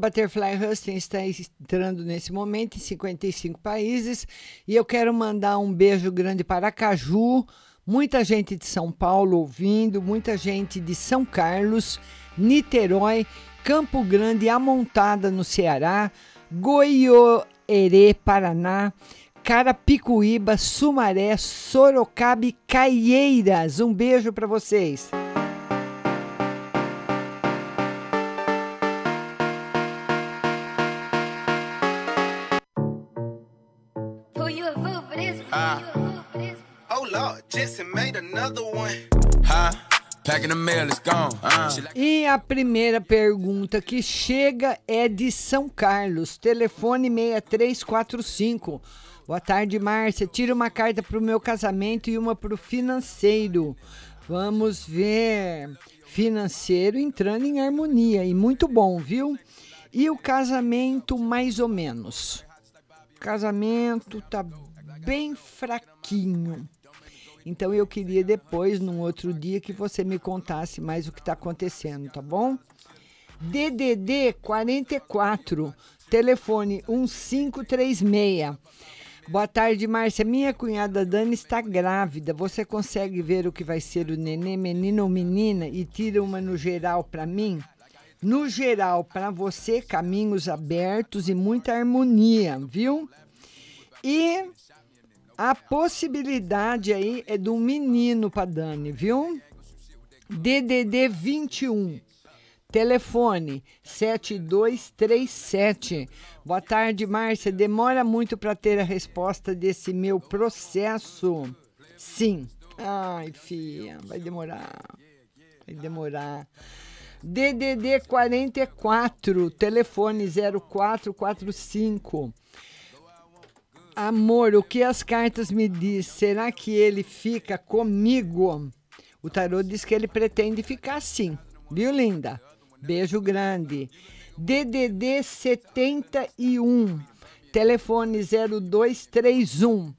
Butterfly Husting está entrando nesse momento em 55 países e eu quero mandar um beijo grande para Caju, muita gente de São Paulo ouvindo, muita gente de São Carlos, Niterói, Campo Grande, Amontada no Ceará, Goiôerê, Paraná, Carapicuíba, Sumaré, Sorocaba e Caieiras. Um beijo para vocês. E a primeira pergunta que chega é de São Carlos, telefone 6345. Boa tarde, Márcia. Tira uma carta para o meu casamento e uma para o financeiro. Vamos ver. Financeiro entrando em harmonia e muito bom, viu? E o casamento, mais ou menos. O casamento tá bem fraquinho. Então eu queria depois, num outro dia, que você me contasse mais o que está acontecendo, tá bom? DDD 44, telefone 1536. Boa tarde, Márcia. Minha cunhada Dani está grávida. Você consegue ver o que vai ser o nenê, menino ou menina, e tira uma no geral para mim? No geral, para você, caminhos abertos e muita harmonia, viu? E a possibilidade aí é do menino para Dani, viu? DDD 21. Telefone 7237. Boa tarde, Márcia. Demora muito para ter a resposta desse meu processo? Sim. Ai, filha, vai demorar. Vai demorar. DDD 44, telefone 0445. Amor, o que as cartas me diz? Será que ele fica comigo? O tarô diz que ele pretende ficar sim. Viu, linda? Beijo grande. DDD 71, telefone 0231.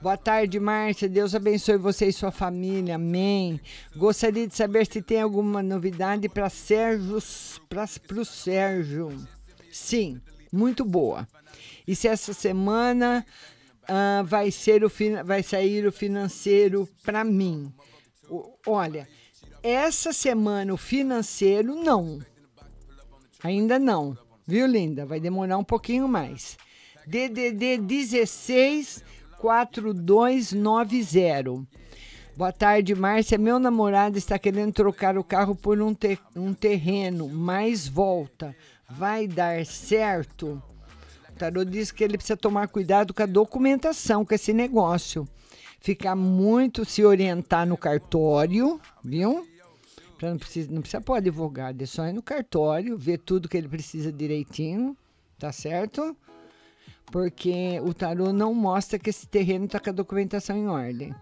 Boa tarde, Márcia. Deus abençoe você e sua família. Amém. Gostaria de saber se tem alguma novidade para Sérgio, para o Sérgio. Sim, muito boa. E se essa semana uh, vai, ser o, vai sair o financeiro para mim? O, olha, essa semana o financeiro não. Ainda não. Viu, linda? Vai demorar um pouquinho mais. DDD 16 4290. Boa tarde, Márcia. Meu namorado está querendo trocar o carro por um, ter um terreno, mais volta. Vai dar certo? O tarô diz que ele precisa tomar cuidado com a documentação, com esse negócio. Ficar muito, se orientar no cartório, viu? Não, precisa, não precisa pôr advogado, é só ir no cartório, ver tudo que ele precisa direitinho, tá certo? Porque o tarô não mostra que esse terreno está com a documentação em ordem.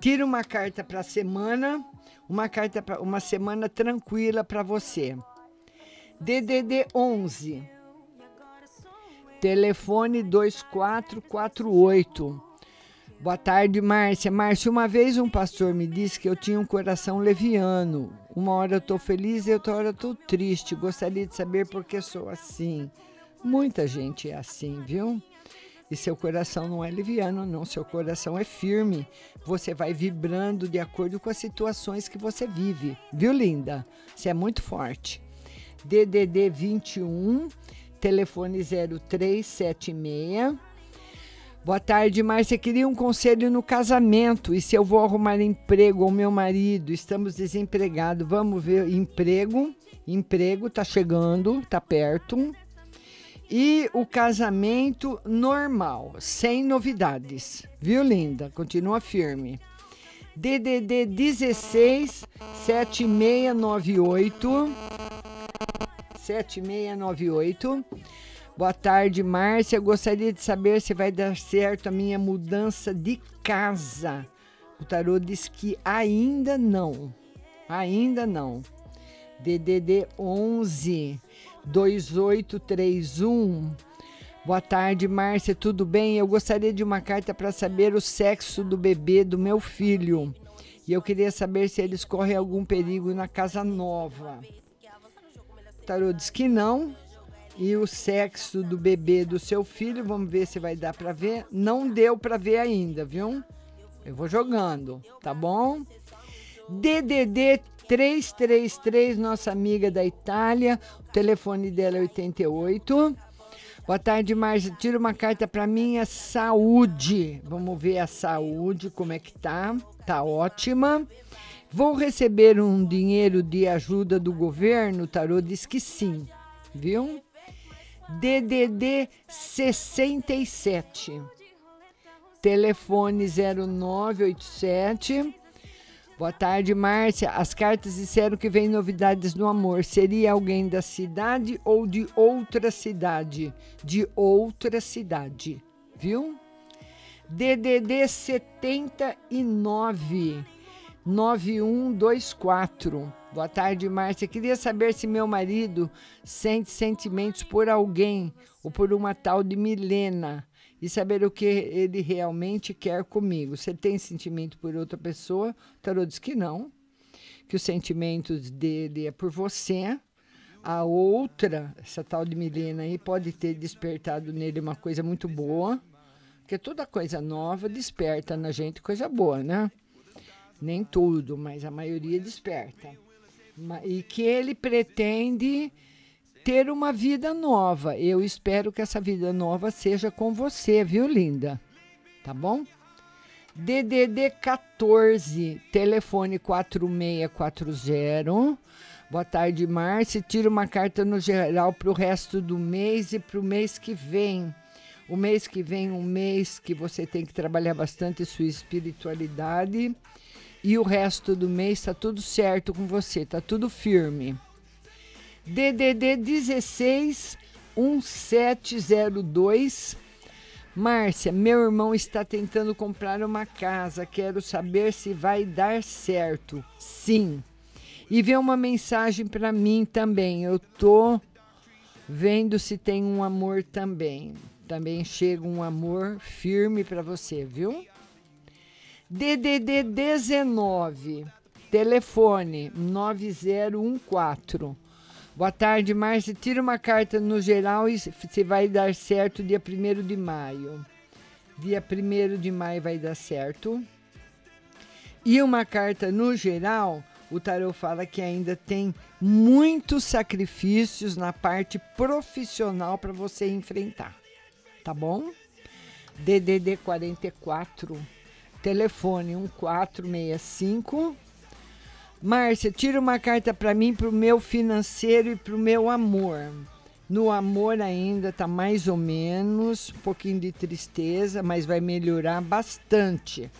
Tira uma carta para a semana, uma carta para uma semana tranquila para você. DDD 11 Telefone 2448. Boa tarde, Márcia. Márcia, uma vez um pastor me disse que eu tinha um coração leviano. Uma hora eu estou feliz e outra hora eu estou triste. Gostaria de saber por que sou assim. Muita gente é assim, viu? E seu coração não é leviano, não. Seu coração é firme. Você vai vibrando de acordo com as situações que você vive. Viu, linda? Você é muito forte. DDD 21 telefone 0376. Boa tarde, Márcia. Queria um conselho no casamento e se eu vou arrumar emprego ao meu marido. Estamos desempregados. Vamos ver emprego. Emprego tá chegando, tá perto. E o casamento normal, sem novidades. Viu, linda? Continua firme. DDD 16 7698 7698. Boa tarde, Márcia. Gostaria de saber se vai dar certo a minha mudança de casa. O tarô diz que ainda não. Ainda não. DDD 11 2831. Boa tarde, Márcia. Tudo bem? Eu gostaria de uma carta para saber o sexo do bebê do meu filho. E eu queria saber se eles correm algum perigo na casa nova. Tarô diz que não. E o sexo do bebê do seu filho, vamos ver se vai dar para ver. Não deu para ver ainda, viu? Eu vou jogando, tá bom? DDD 333, nossa amiga da Itália. O telefone dela é 88. Boa tarde, Márcia. Tira uma carta para minha saúde. Vamos ver a saúde, como é que tá. Tá ótima. Vou receber um dinheiro de ajuda do governo? O tarô diz que sim, viu? DDD 67. Telefone 0987 Boa tarde, Márcia. As cartas disseram que vem novidades no amor. Seria alguém da cidade ou de outra cidade? De outra cidade, viu? DDD 79 9124. Boa tarde, Márcia. Queria saber se meu marido sente sentimentos por alguém ou por uma tal de Milena e saber o que ele realmente quer comigo. Você tem sentimento por outra pessoa? O tarô diz que não, que os sentimentos dele é por você. A outra, essa tal de Milena aí, pode ter despertado nele uma coisa muito boa, porque toda coisa nova desperta na gente coisa boa, né? Nem tudo, mas a maioria desperta. E que ele pretende ter uma vida nova. Eu espero que essa vida nova seja com você, viu, linda? Tá bom? DDD 14, telefone 4640. Boa tarde, Márcia. Tira uma carta no geral para o resto do mês e para o mês que vem. O mês que vem, um mês que você tem que trabalhar bastante sua espiritualidade. E o resto do mês está tudo certo com você, está tudo firme. DDD 16 1702. Márcia, meu irmão está tentando comprar uma casa. Quero saber se vai dar certo. Sim. E vê uma mensagem para mim também. Eu tô vendo se tem um amor também. Também chega um amor firme para você, viu? DDD 19, telefone 9014. Boa tarde, Márcia. Tira uma carta no geral e se vai dar certo dia 1 de maio. Dia 1 de maio vai dar certo. E uma carta no geral, o tarot fala que ainda tem muitos sacrifícios na parte profissional para você enfrentar. Tá bom? DDD 44, telefone 1465 Márcia, tira uma carta para mim, para o meu financeiro e para o meu amor. No amor ainda tá mais ou menos, um pouquinho de tristeza, mas vai melhorar bastante.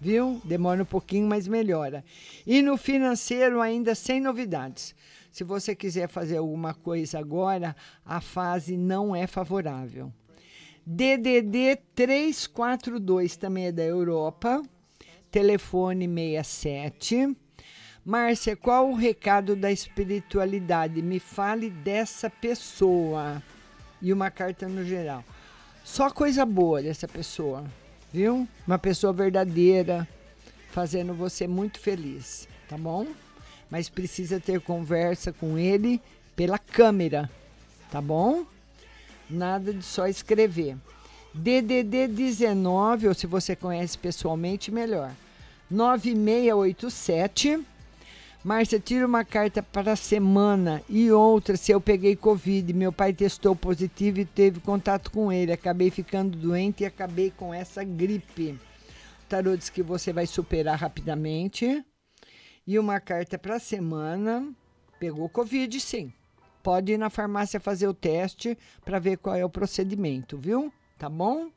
Viu? Demora um pouquinho, mas melhora. E no financeiro ainda sem novidades. Se você quiser fazer alguma coisa agora, a fase não é favorável. DDD 342 também é da Europa. Telefone 67 Márcia, qual o recado da espiritualidade? Me fale dessa pessoa. E uma carta no geral. Só coisa boa dessa pessoa, viu? Uma pessoa verdadeira, fazendo você muito feliz, tá bom? Mas precisa ter conversa com ele pela câmera, tá bom? Nada de só escrever. DDD 19, ou se você conhece pessoalmente, melhor. 9687 Márcia, tira uma carta para a semana e outra se eu peguei Covid. Meu pai testou positivo e teve contato com ele. Acabei ficando doente e acabei com essa gripe. O tarô diz que você vai superar rapidamente. E uma carta para a semana. Pegou Covid, sim. Pode ir na farmácia fazer o teste para ver qual é o procedimento, viu? Tá bom?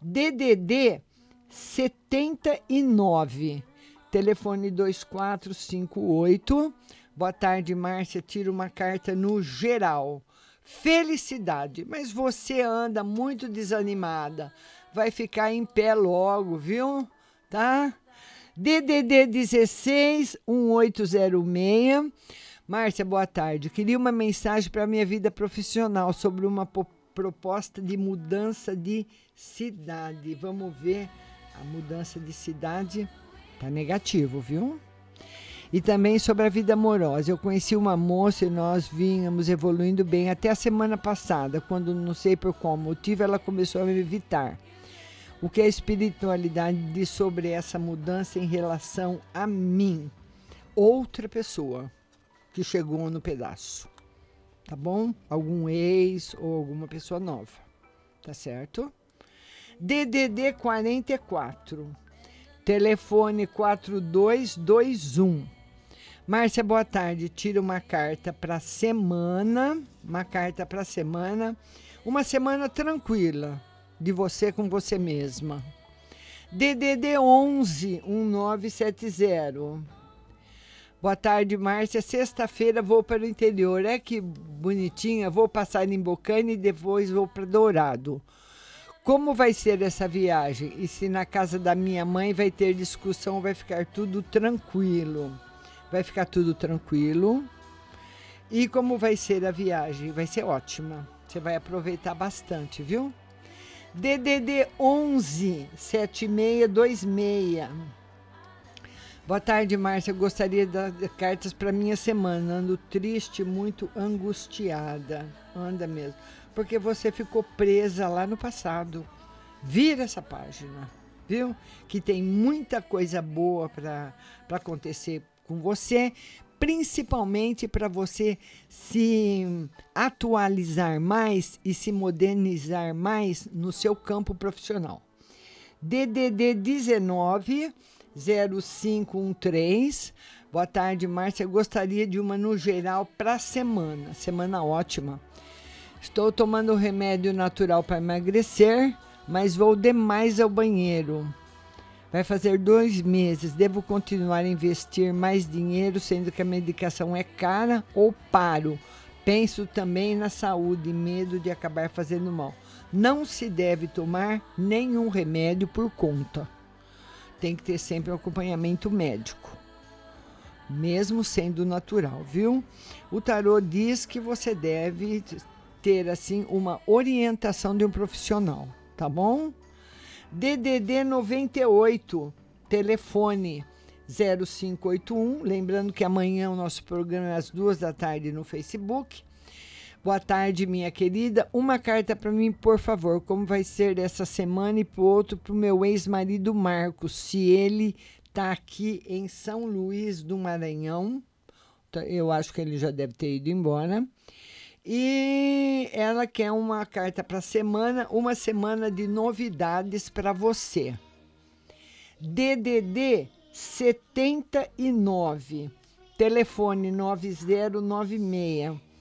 DDD 79 telefone 2458. Boa tarde, Márcia. Tira uma carta no geral. Felicidade, mas você anda muito desanimada. Vai ficar em pé logo, viu? Tá? DDD 16 1806. Márcia, boa tarde. Queria uma mensagem para minha vida profissional sobre uma proposta de mudança de cidade. Vamos ver a mudança de cidade. Tá negativo, viu? E também sobre a vida amorosa. Eu conheci uma moça e nós vínhamos evoluindo bem até a semana passada, quando não sei por qual motivo ela começou a me evitar. O que a espiritualidade diz sobre essa mudança em relação a mim? Outra pessoa que chegou no pedaço. Tá bom? Algum ex ou alguma pessoa nova. Tá certo? DDD 44. Telefone 4221. Márcia, boa tarde. Tira uma carta para semana, uma carta para semana, uma semana tranquila de você com você mesma. DDD 11 1970. Boa tarde, Márcia. Sexta-feira vou para o interior. É que bonitinha. Vou passar em Bocane e depois vou para Dourado. Como vai ser essa viagem? E se na casa da minha mãe vai ter discussão, vai ficar tudo tranquilo. Vai ficar tudo tranquilo. E como vai ser a viagem? Vai ser ótima. Você vai aproveitar bastante, viu? DDD 11 7626. Boa tarde, Márcia. Gostaria de dar cartas para minha semana. Ando triste, muito angustiada. Anda mesmo porque você ficou presa lá no passado. Vira essa página, viu? Que tem muita coisa boa para acontecer com você, principalmente para você se atualizar mais e se modernizar mais no seu campo profissional. DDD 19 0513. Boa tarde, Márcia. Gostaria de uma no geral para semana. Semana ótima. Estou tomando remédio natural para emagrecer, mas vou demais ao banheiro. Vai fazer dois meses. Devo continuar a investir mais dinheiro, sendo que a medicação é cara ou paro? Penso também na saúde, medo de acabar fazendo mal. Não se deve tomar nenhum remédio por conta. Tem que ter sempre um acompanhamento médico, mesmo sendo natural, viu? O tarô diz que você deve ter assim uma orientação de um profissional, tá bom? DDD 98, telefone 0581, lembrando que amanhã o nosso programa é às duas da tarde no Facebook. Boa tarde, minha querida. Uma carta para mim, por favor. Como vai ser essa semana e para outro para o meu ex-marido Marcos, se ele está aqui em São Luís do Maranhão. Tá, eu acho que ele já deve ter ido embora. E ela quer uma carta para semana, uma semana de novidades para você. DDD 79, telefone 9096.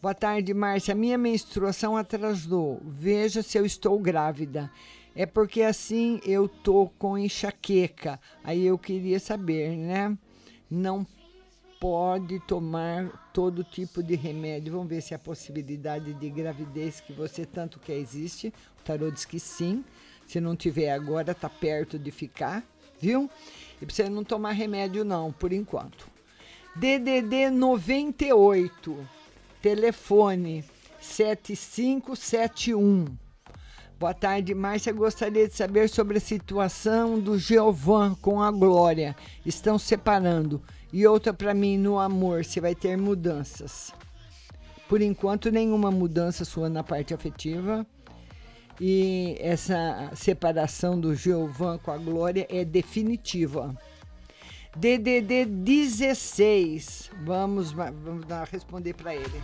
Boa tarde, Márcia. Minha menstruação atrasou. Veja se eu estou grávida. É porque assim eu tô com enxaqueca. Aí eu queria saber, né? Não pode tomar todo tipo de remédio. Vamos ver se a possibilidade de gravidez que você tanto quer existe. O tarô diz que sim. Se não tiver agora, tá perto de ficar, viu? E você não tomar remédio não, por enquanto. DDD 98, telefone 7571. Boa tarde, Márcia. Gostaria de saber sobre a situação do Geovan com a Glória. Estão separando. E outra para mim, no amor, você vai ter mudanças. Por enquanto, nenhuma mudança sua na parte afetiva. E essa separação do Giovan com a Glória é definitiva. DDD 16. Vamos, vamos responder para ele.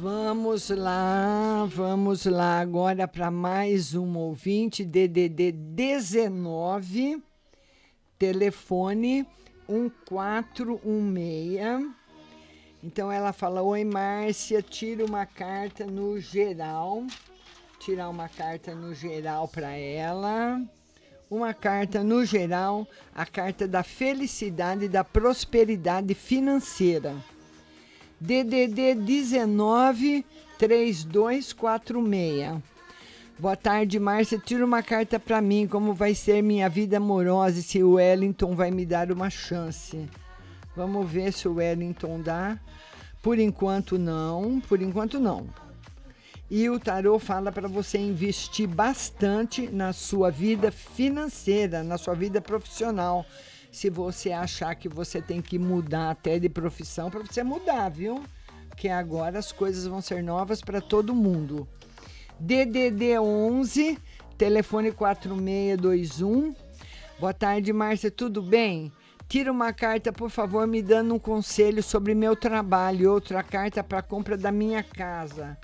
Vamos lá, vamos lá agora para mais um ouvinte, DDD 19, telefone 1416. Então ela fala: Oi, Márcia, tira uma carta no geral. Tirar uma carta no geral para ela. Uma carta no geral, a carta da felicidade e da prosperidade financeira. DDD 19 3246. Boa tarde, Márcia. Tira uma carta para mim. Como vai ser minha vida amorosa e se o Wellington vai me dar uma chance? Vamos ver se o Wellington dá. Por enquanto, não. Por enquanto, não. E o tarô fala para você investir bastante na sua vida financeira, na sua vida profissional. Se você achar que você tem que mudar até de profissão, para você mudar, viu? Porque agora as coisas vão ser novas para todo mundo. DDD 11, telefone 4621. Boa tarde, Márcia, tudo bem? Tira uma carta, por favor, me dando um conselho sobre meu trabalho. Outra carta para compra da minha casa.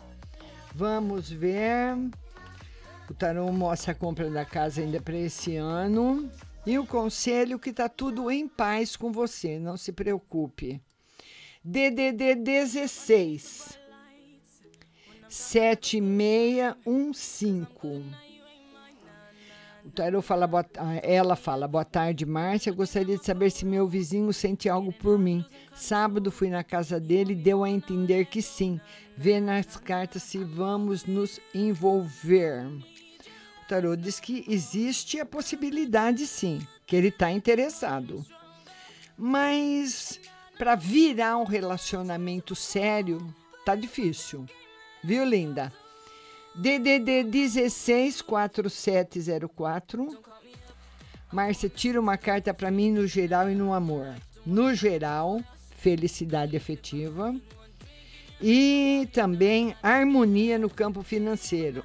Vamos ver. O tarô mostra a compra da casa ainda para esse ano. E o conselho que está tudo em paz com você, não se preocupe. DDD 16 7615. Tarô fala, boa, ela fala, boa tarde, Márcia. Gostaria de saber se meu vizinho sente algo por mim. Sábado fui na casa dele e deu a entender que sim. Vê nas cartas se vamos nos envolver. O tarô diz que existe a possibilidade, sim, que ele está interessado. Mas para virar um relacionamento sério, tá difícil. Viu, linda? DDD 164704. Márcia, tira uma carta para mim no geral e no amor. No geral, felicidade afetiva. E também harmonia no campo financeiro.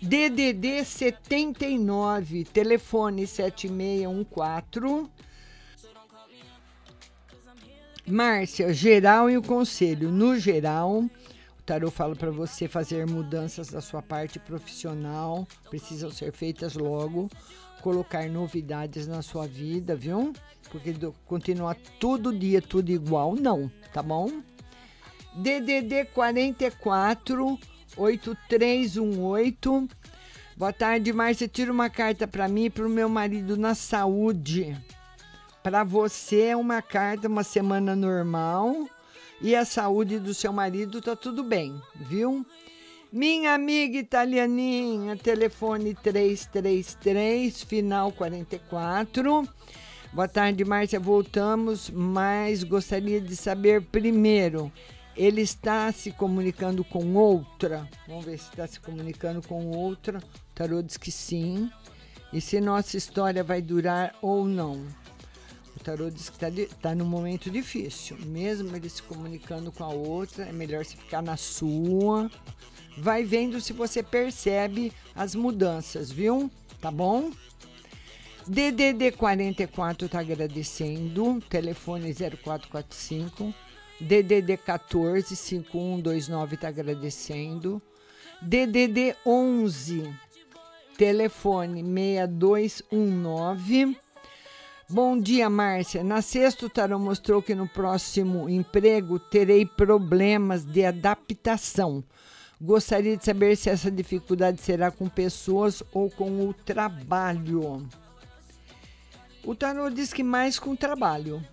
DDD 79, telefone 7614. Márcia, geral e o conselho. No geral, tarô fala para você fazer mudanças da sua parte profissional, precisam ser feitas logo, colocar novidades na sua vida, viu? Porque continuar todo dia tudo igual, não, tá bom? DDD 44 8318. Boa tarde, Márcia. Tira uma carta para mim e para o meu marido na saúde. Para você é uma carta, uma semana normal e a saúde do seu marido tá tudo bem, viu? Minha amiga italianinha, telefone 333, final 44. Boa tarde, Márcia. Voltamos, mas gostaria de saber primeiro. Ele está se comunicando com outra? Vamos ver se está se comunicando com outra. O tarô diz que sim. E se nossa história vai durar ou não? O tarô diz que está tá num momento difícil. Mesmo ele se comunicando com a outra, é melhor você ficar na sua. Vai vendo se você percebe as mudanças, viu? Tá bom? DDD 44 está agradecendo. Telefone 0445. DDD 14 5129 está agradecendo. DDD 11 telefone 6219 Bom dia, Márcia. Na sexta, o tarô mostrou que no próximo emprego terei problemas de adaptação. Gostaria de saber se essa dificuldade será com pessoas ou com o trabalho. O tarô diz que mais com o trabalho.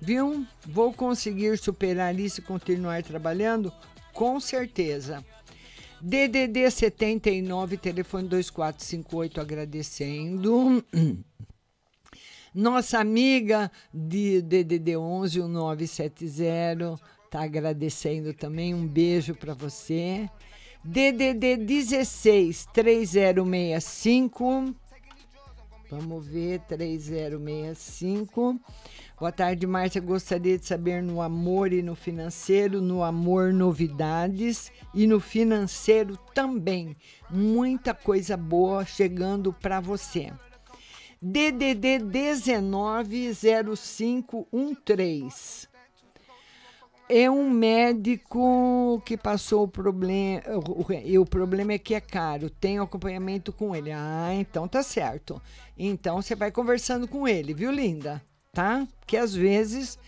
Viu? Vou conseguir superar isso e continuar trabalhando? Com certeza. DDD 79, telefone 2458, agradecendo. [CLEARS THROAT] Nossa amiga de DDD 11 1970 está agradecendo também. Um beijo para você. DDD 16 3065. Vamos ver, 3065. Boa tarde, Márcia. Gostaria de saber no amor e no financeiro, no amor novidades e no financeiro também. Muita coisa boa chegando para você. DDD 190513. É um médico que passou o problema. E o problema é que é caro. Tem acompanhamento com ele. Ah, então tá certo. Então você vai conversando com ele, viu, linda? Tá? Que às vezes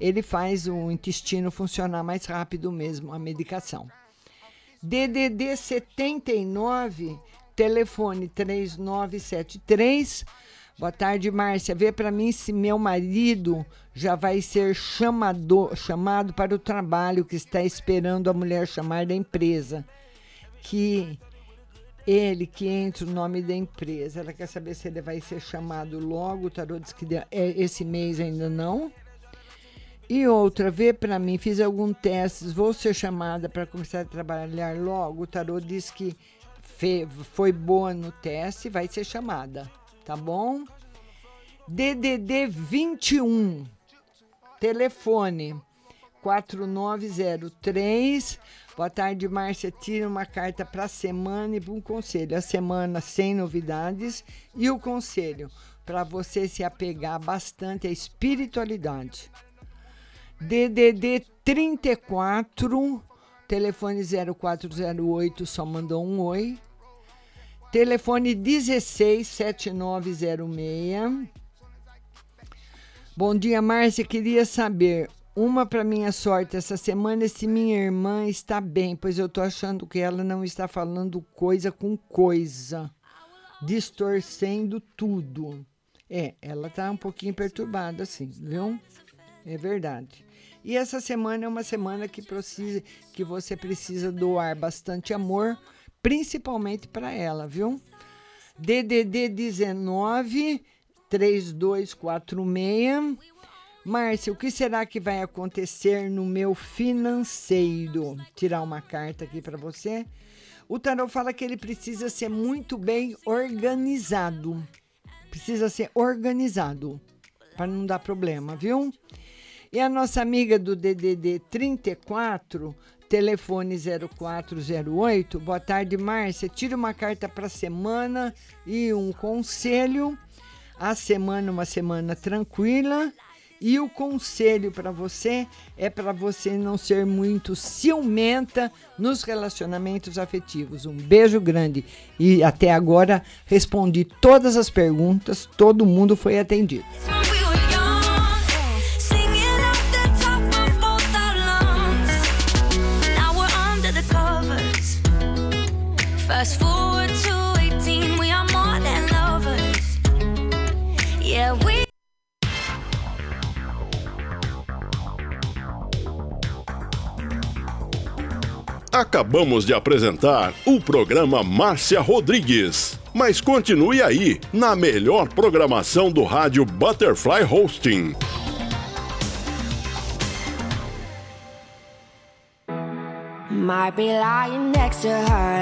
ele faz o intestino funcionar mais rápido mesmo, a medicação. DDD 79, telefone 3973. Boa tarde, Márcia. Vê para mim se meu marido já vai ser chamado, chamado para o trabalho que está esperando a mulher chamar da empresa. Que ele que entra o nome da empresa. Ela quer saber se ele vai ser chamado logo. O tarô diz que é, esse mês ainda não. E outra, vê para mim, fiz algum teste, vou ser chamada para começar a trabalhar logo. O tarô diz que foi boa no teste, vai ser chamada, tá bom? DDD 21, telefone 4903. Boa tarde, Márcia. Tira uma carta para a semana e um conselho. A semana sem novidades e o conselho para você se apegar bastante à espiritualidade. DDD 34, telefone 0408, só mandou um oi. Telefone 167906. Bom dia, Márcia. Queria saber uma para minha sorte essa semana se minha irmã está bem, pois eu tô achando que ela não está falando coisa com coisa, distorcendo tudo. É, ela tá um pouquinho perturbada assim, viu? É verdade. E essa semana é uma semana que, precisa, que você precisa doar bastante amor, principalmente para ela, viu? DDD 19 3246. Márcia, o que será que vai acontecer no meu financeiro? Tirar uma carta aqui para você. O tarot fala que ele precisa ser muito bem organizado. Precisa ser organizado para não dar problema, viu? E a nossa amiga do DDD 34, telefone 0408. Boa tarde, Márcia. Tira uma carta para a semana e um conselho. A semana, uma semana tranquila. E o conselho para você é para você não ser muito ciumenta nos relacionamentos afetivos. Um beijo grande. E até agora respondi todas as perguntas, todo mundo foi atendido. Acabamos de apresentar o programa Márcia Rodrigues. Mas continue aí, na melhor programação do rádio Butterfly Hosting. Might be lying next to her.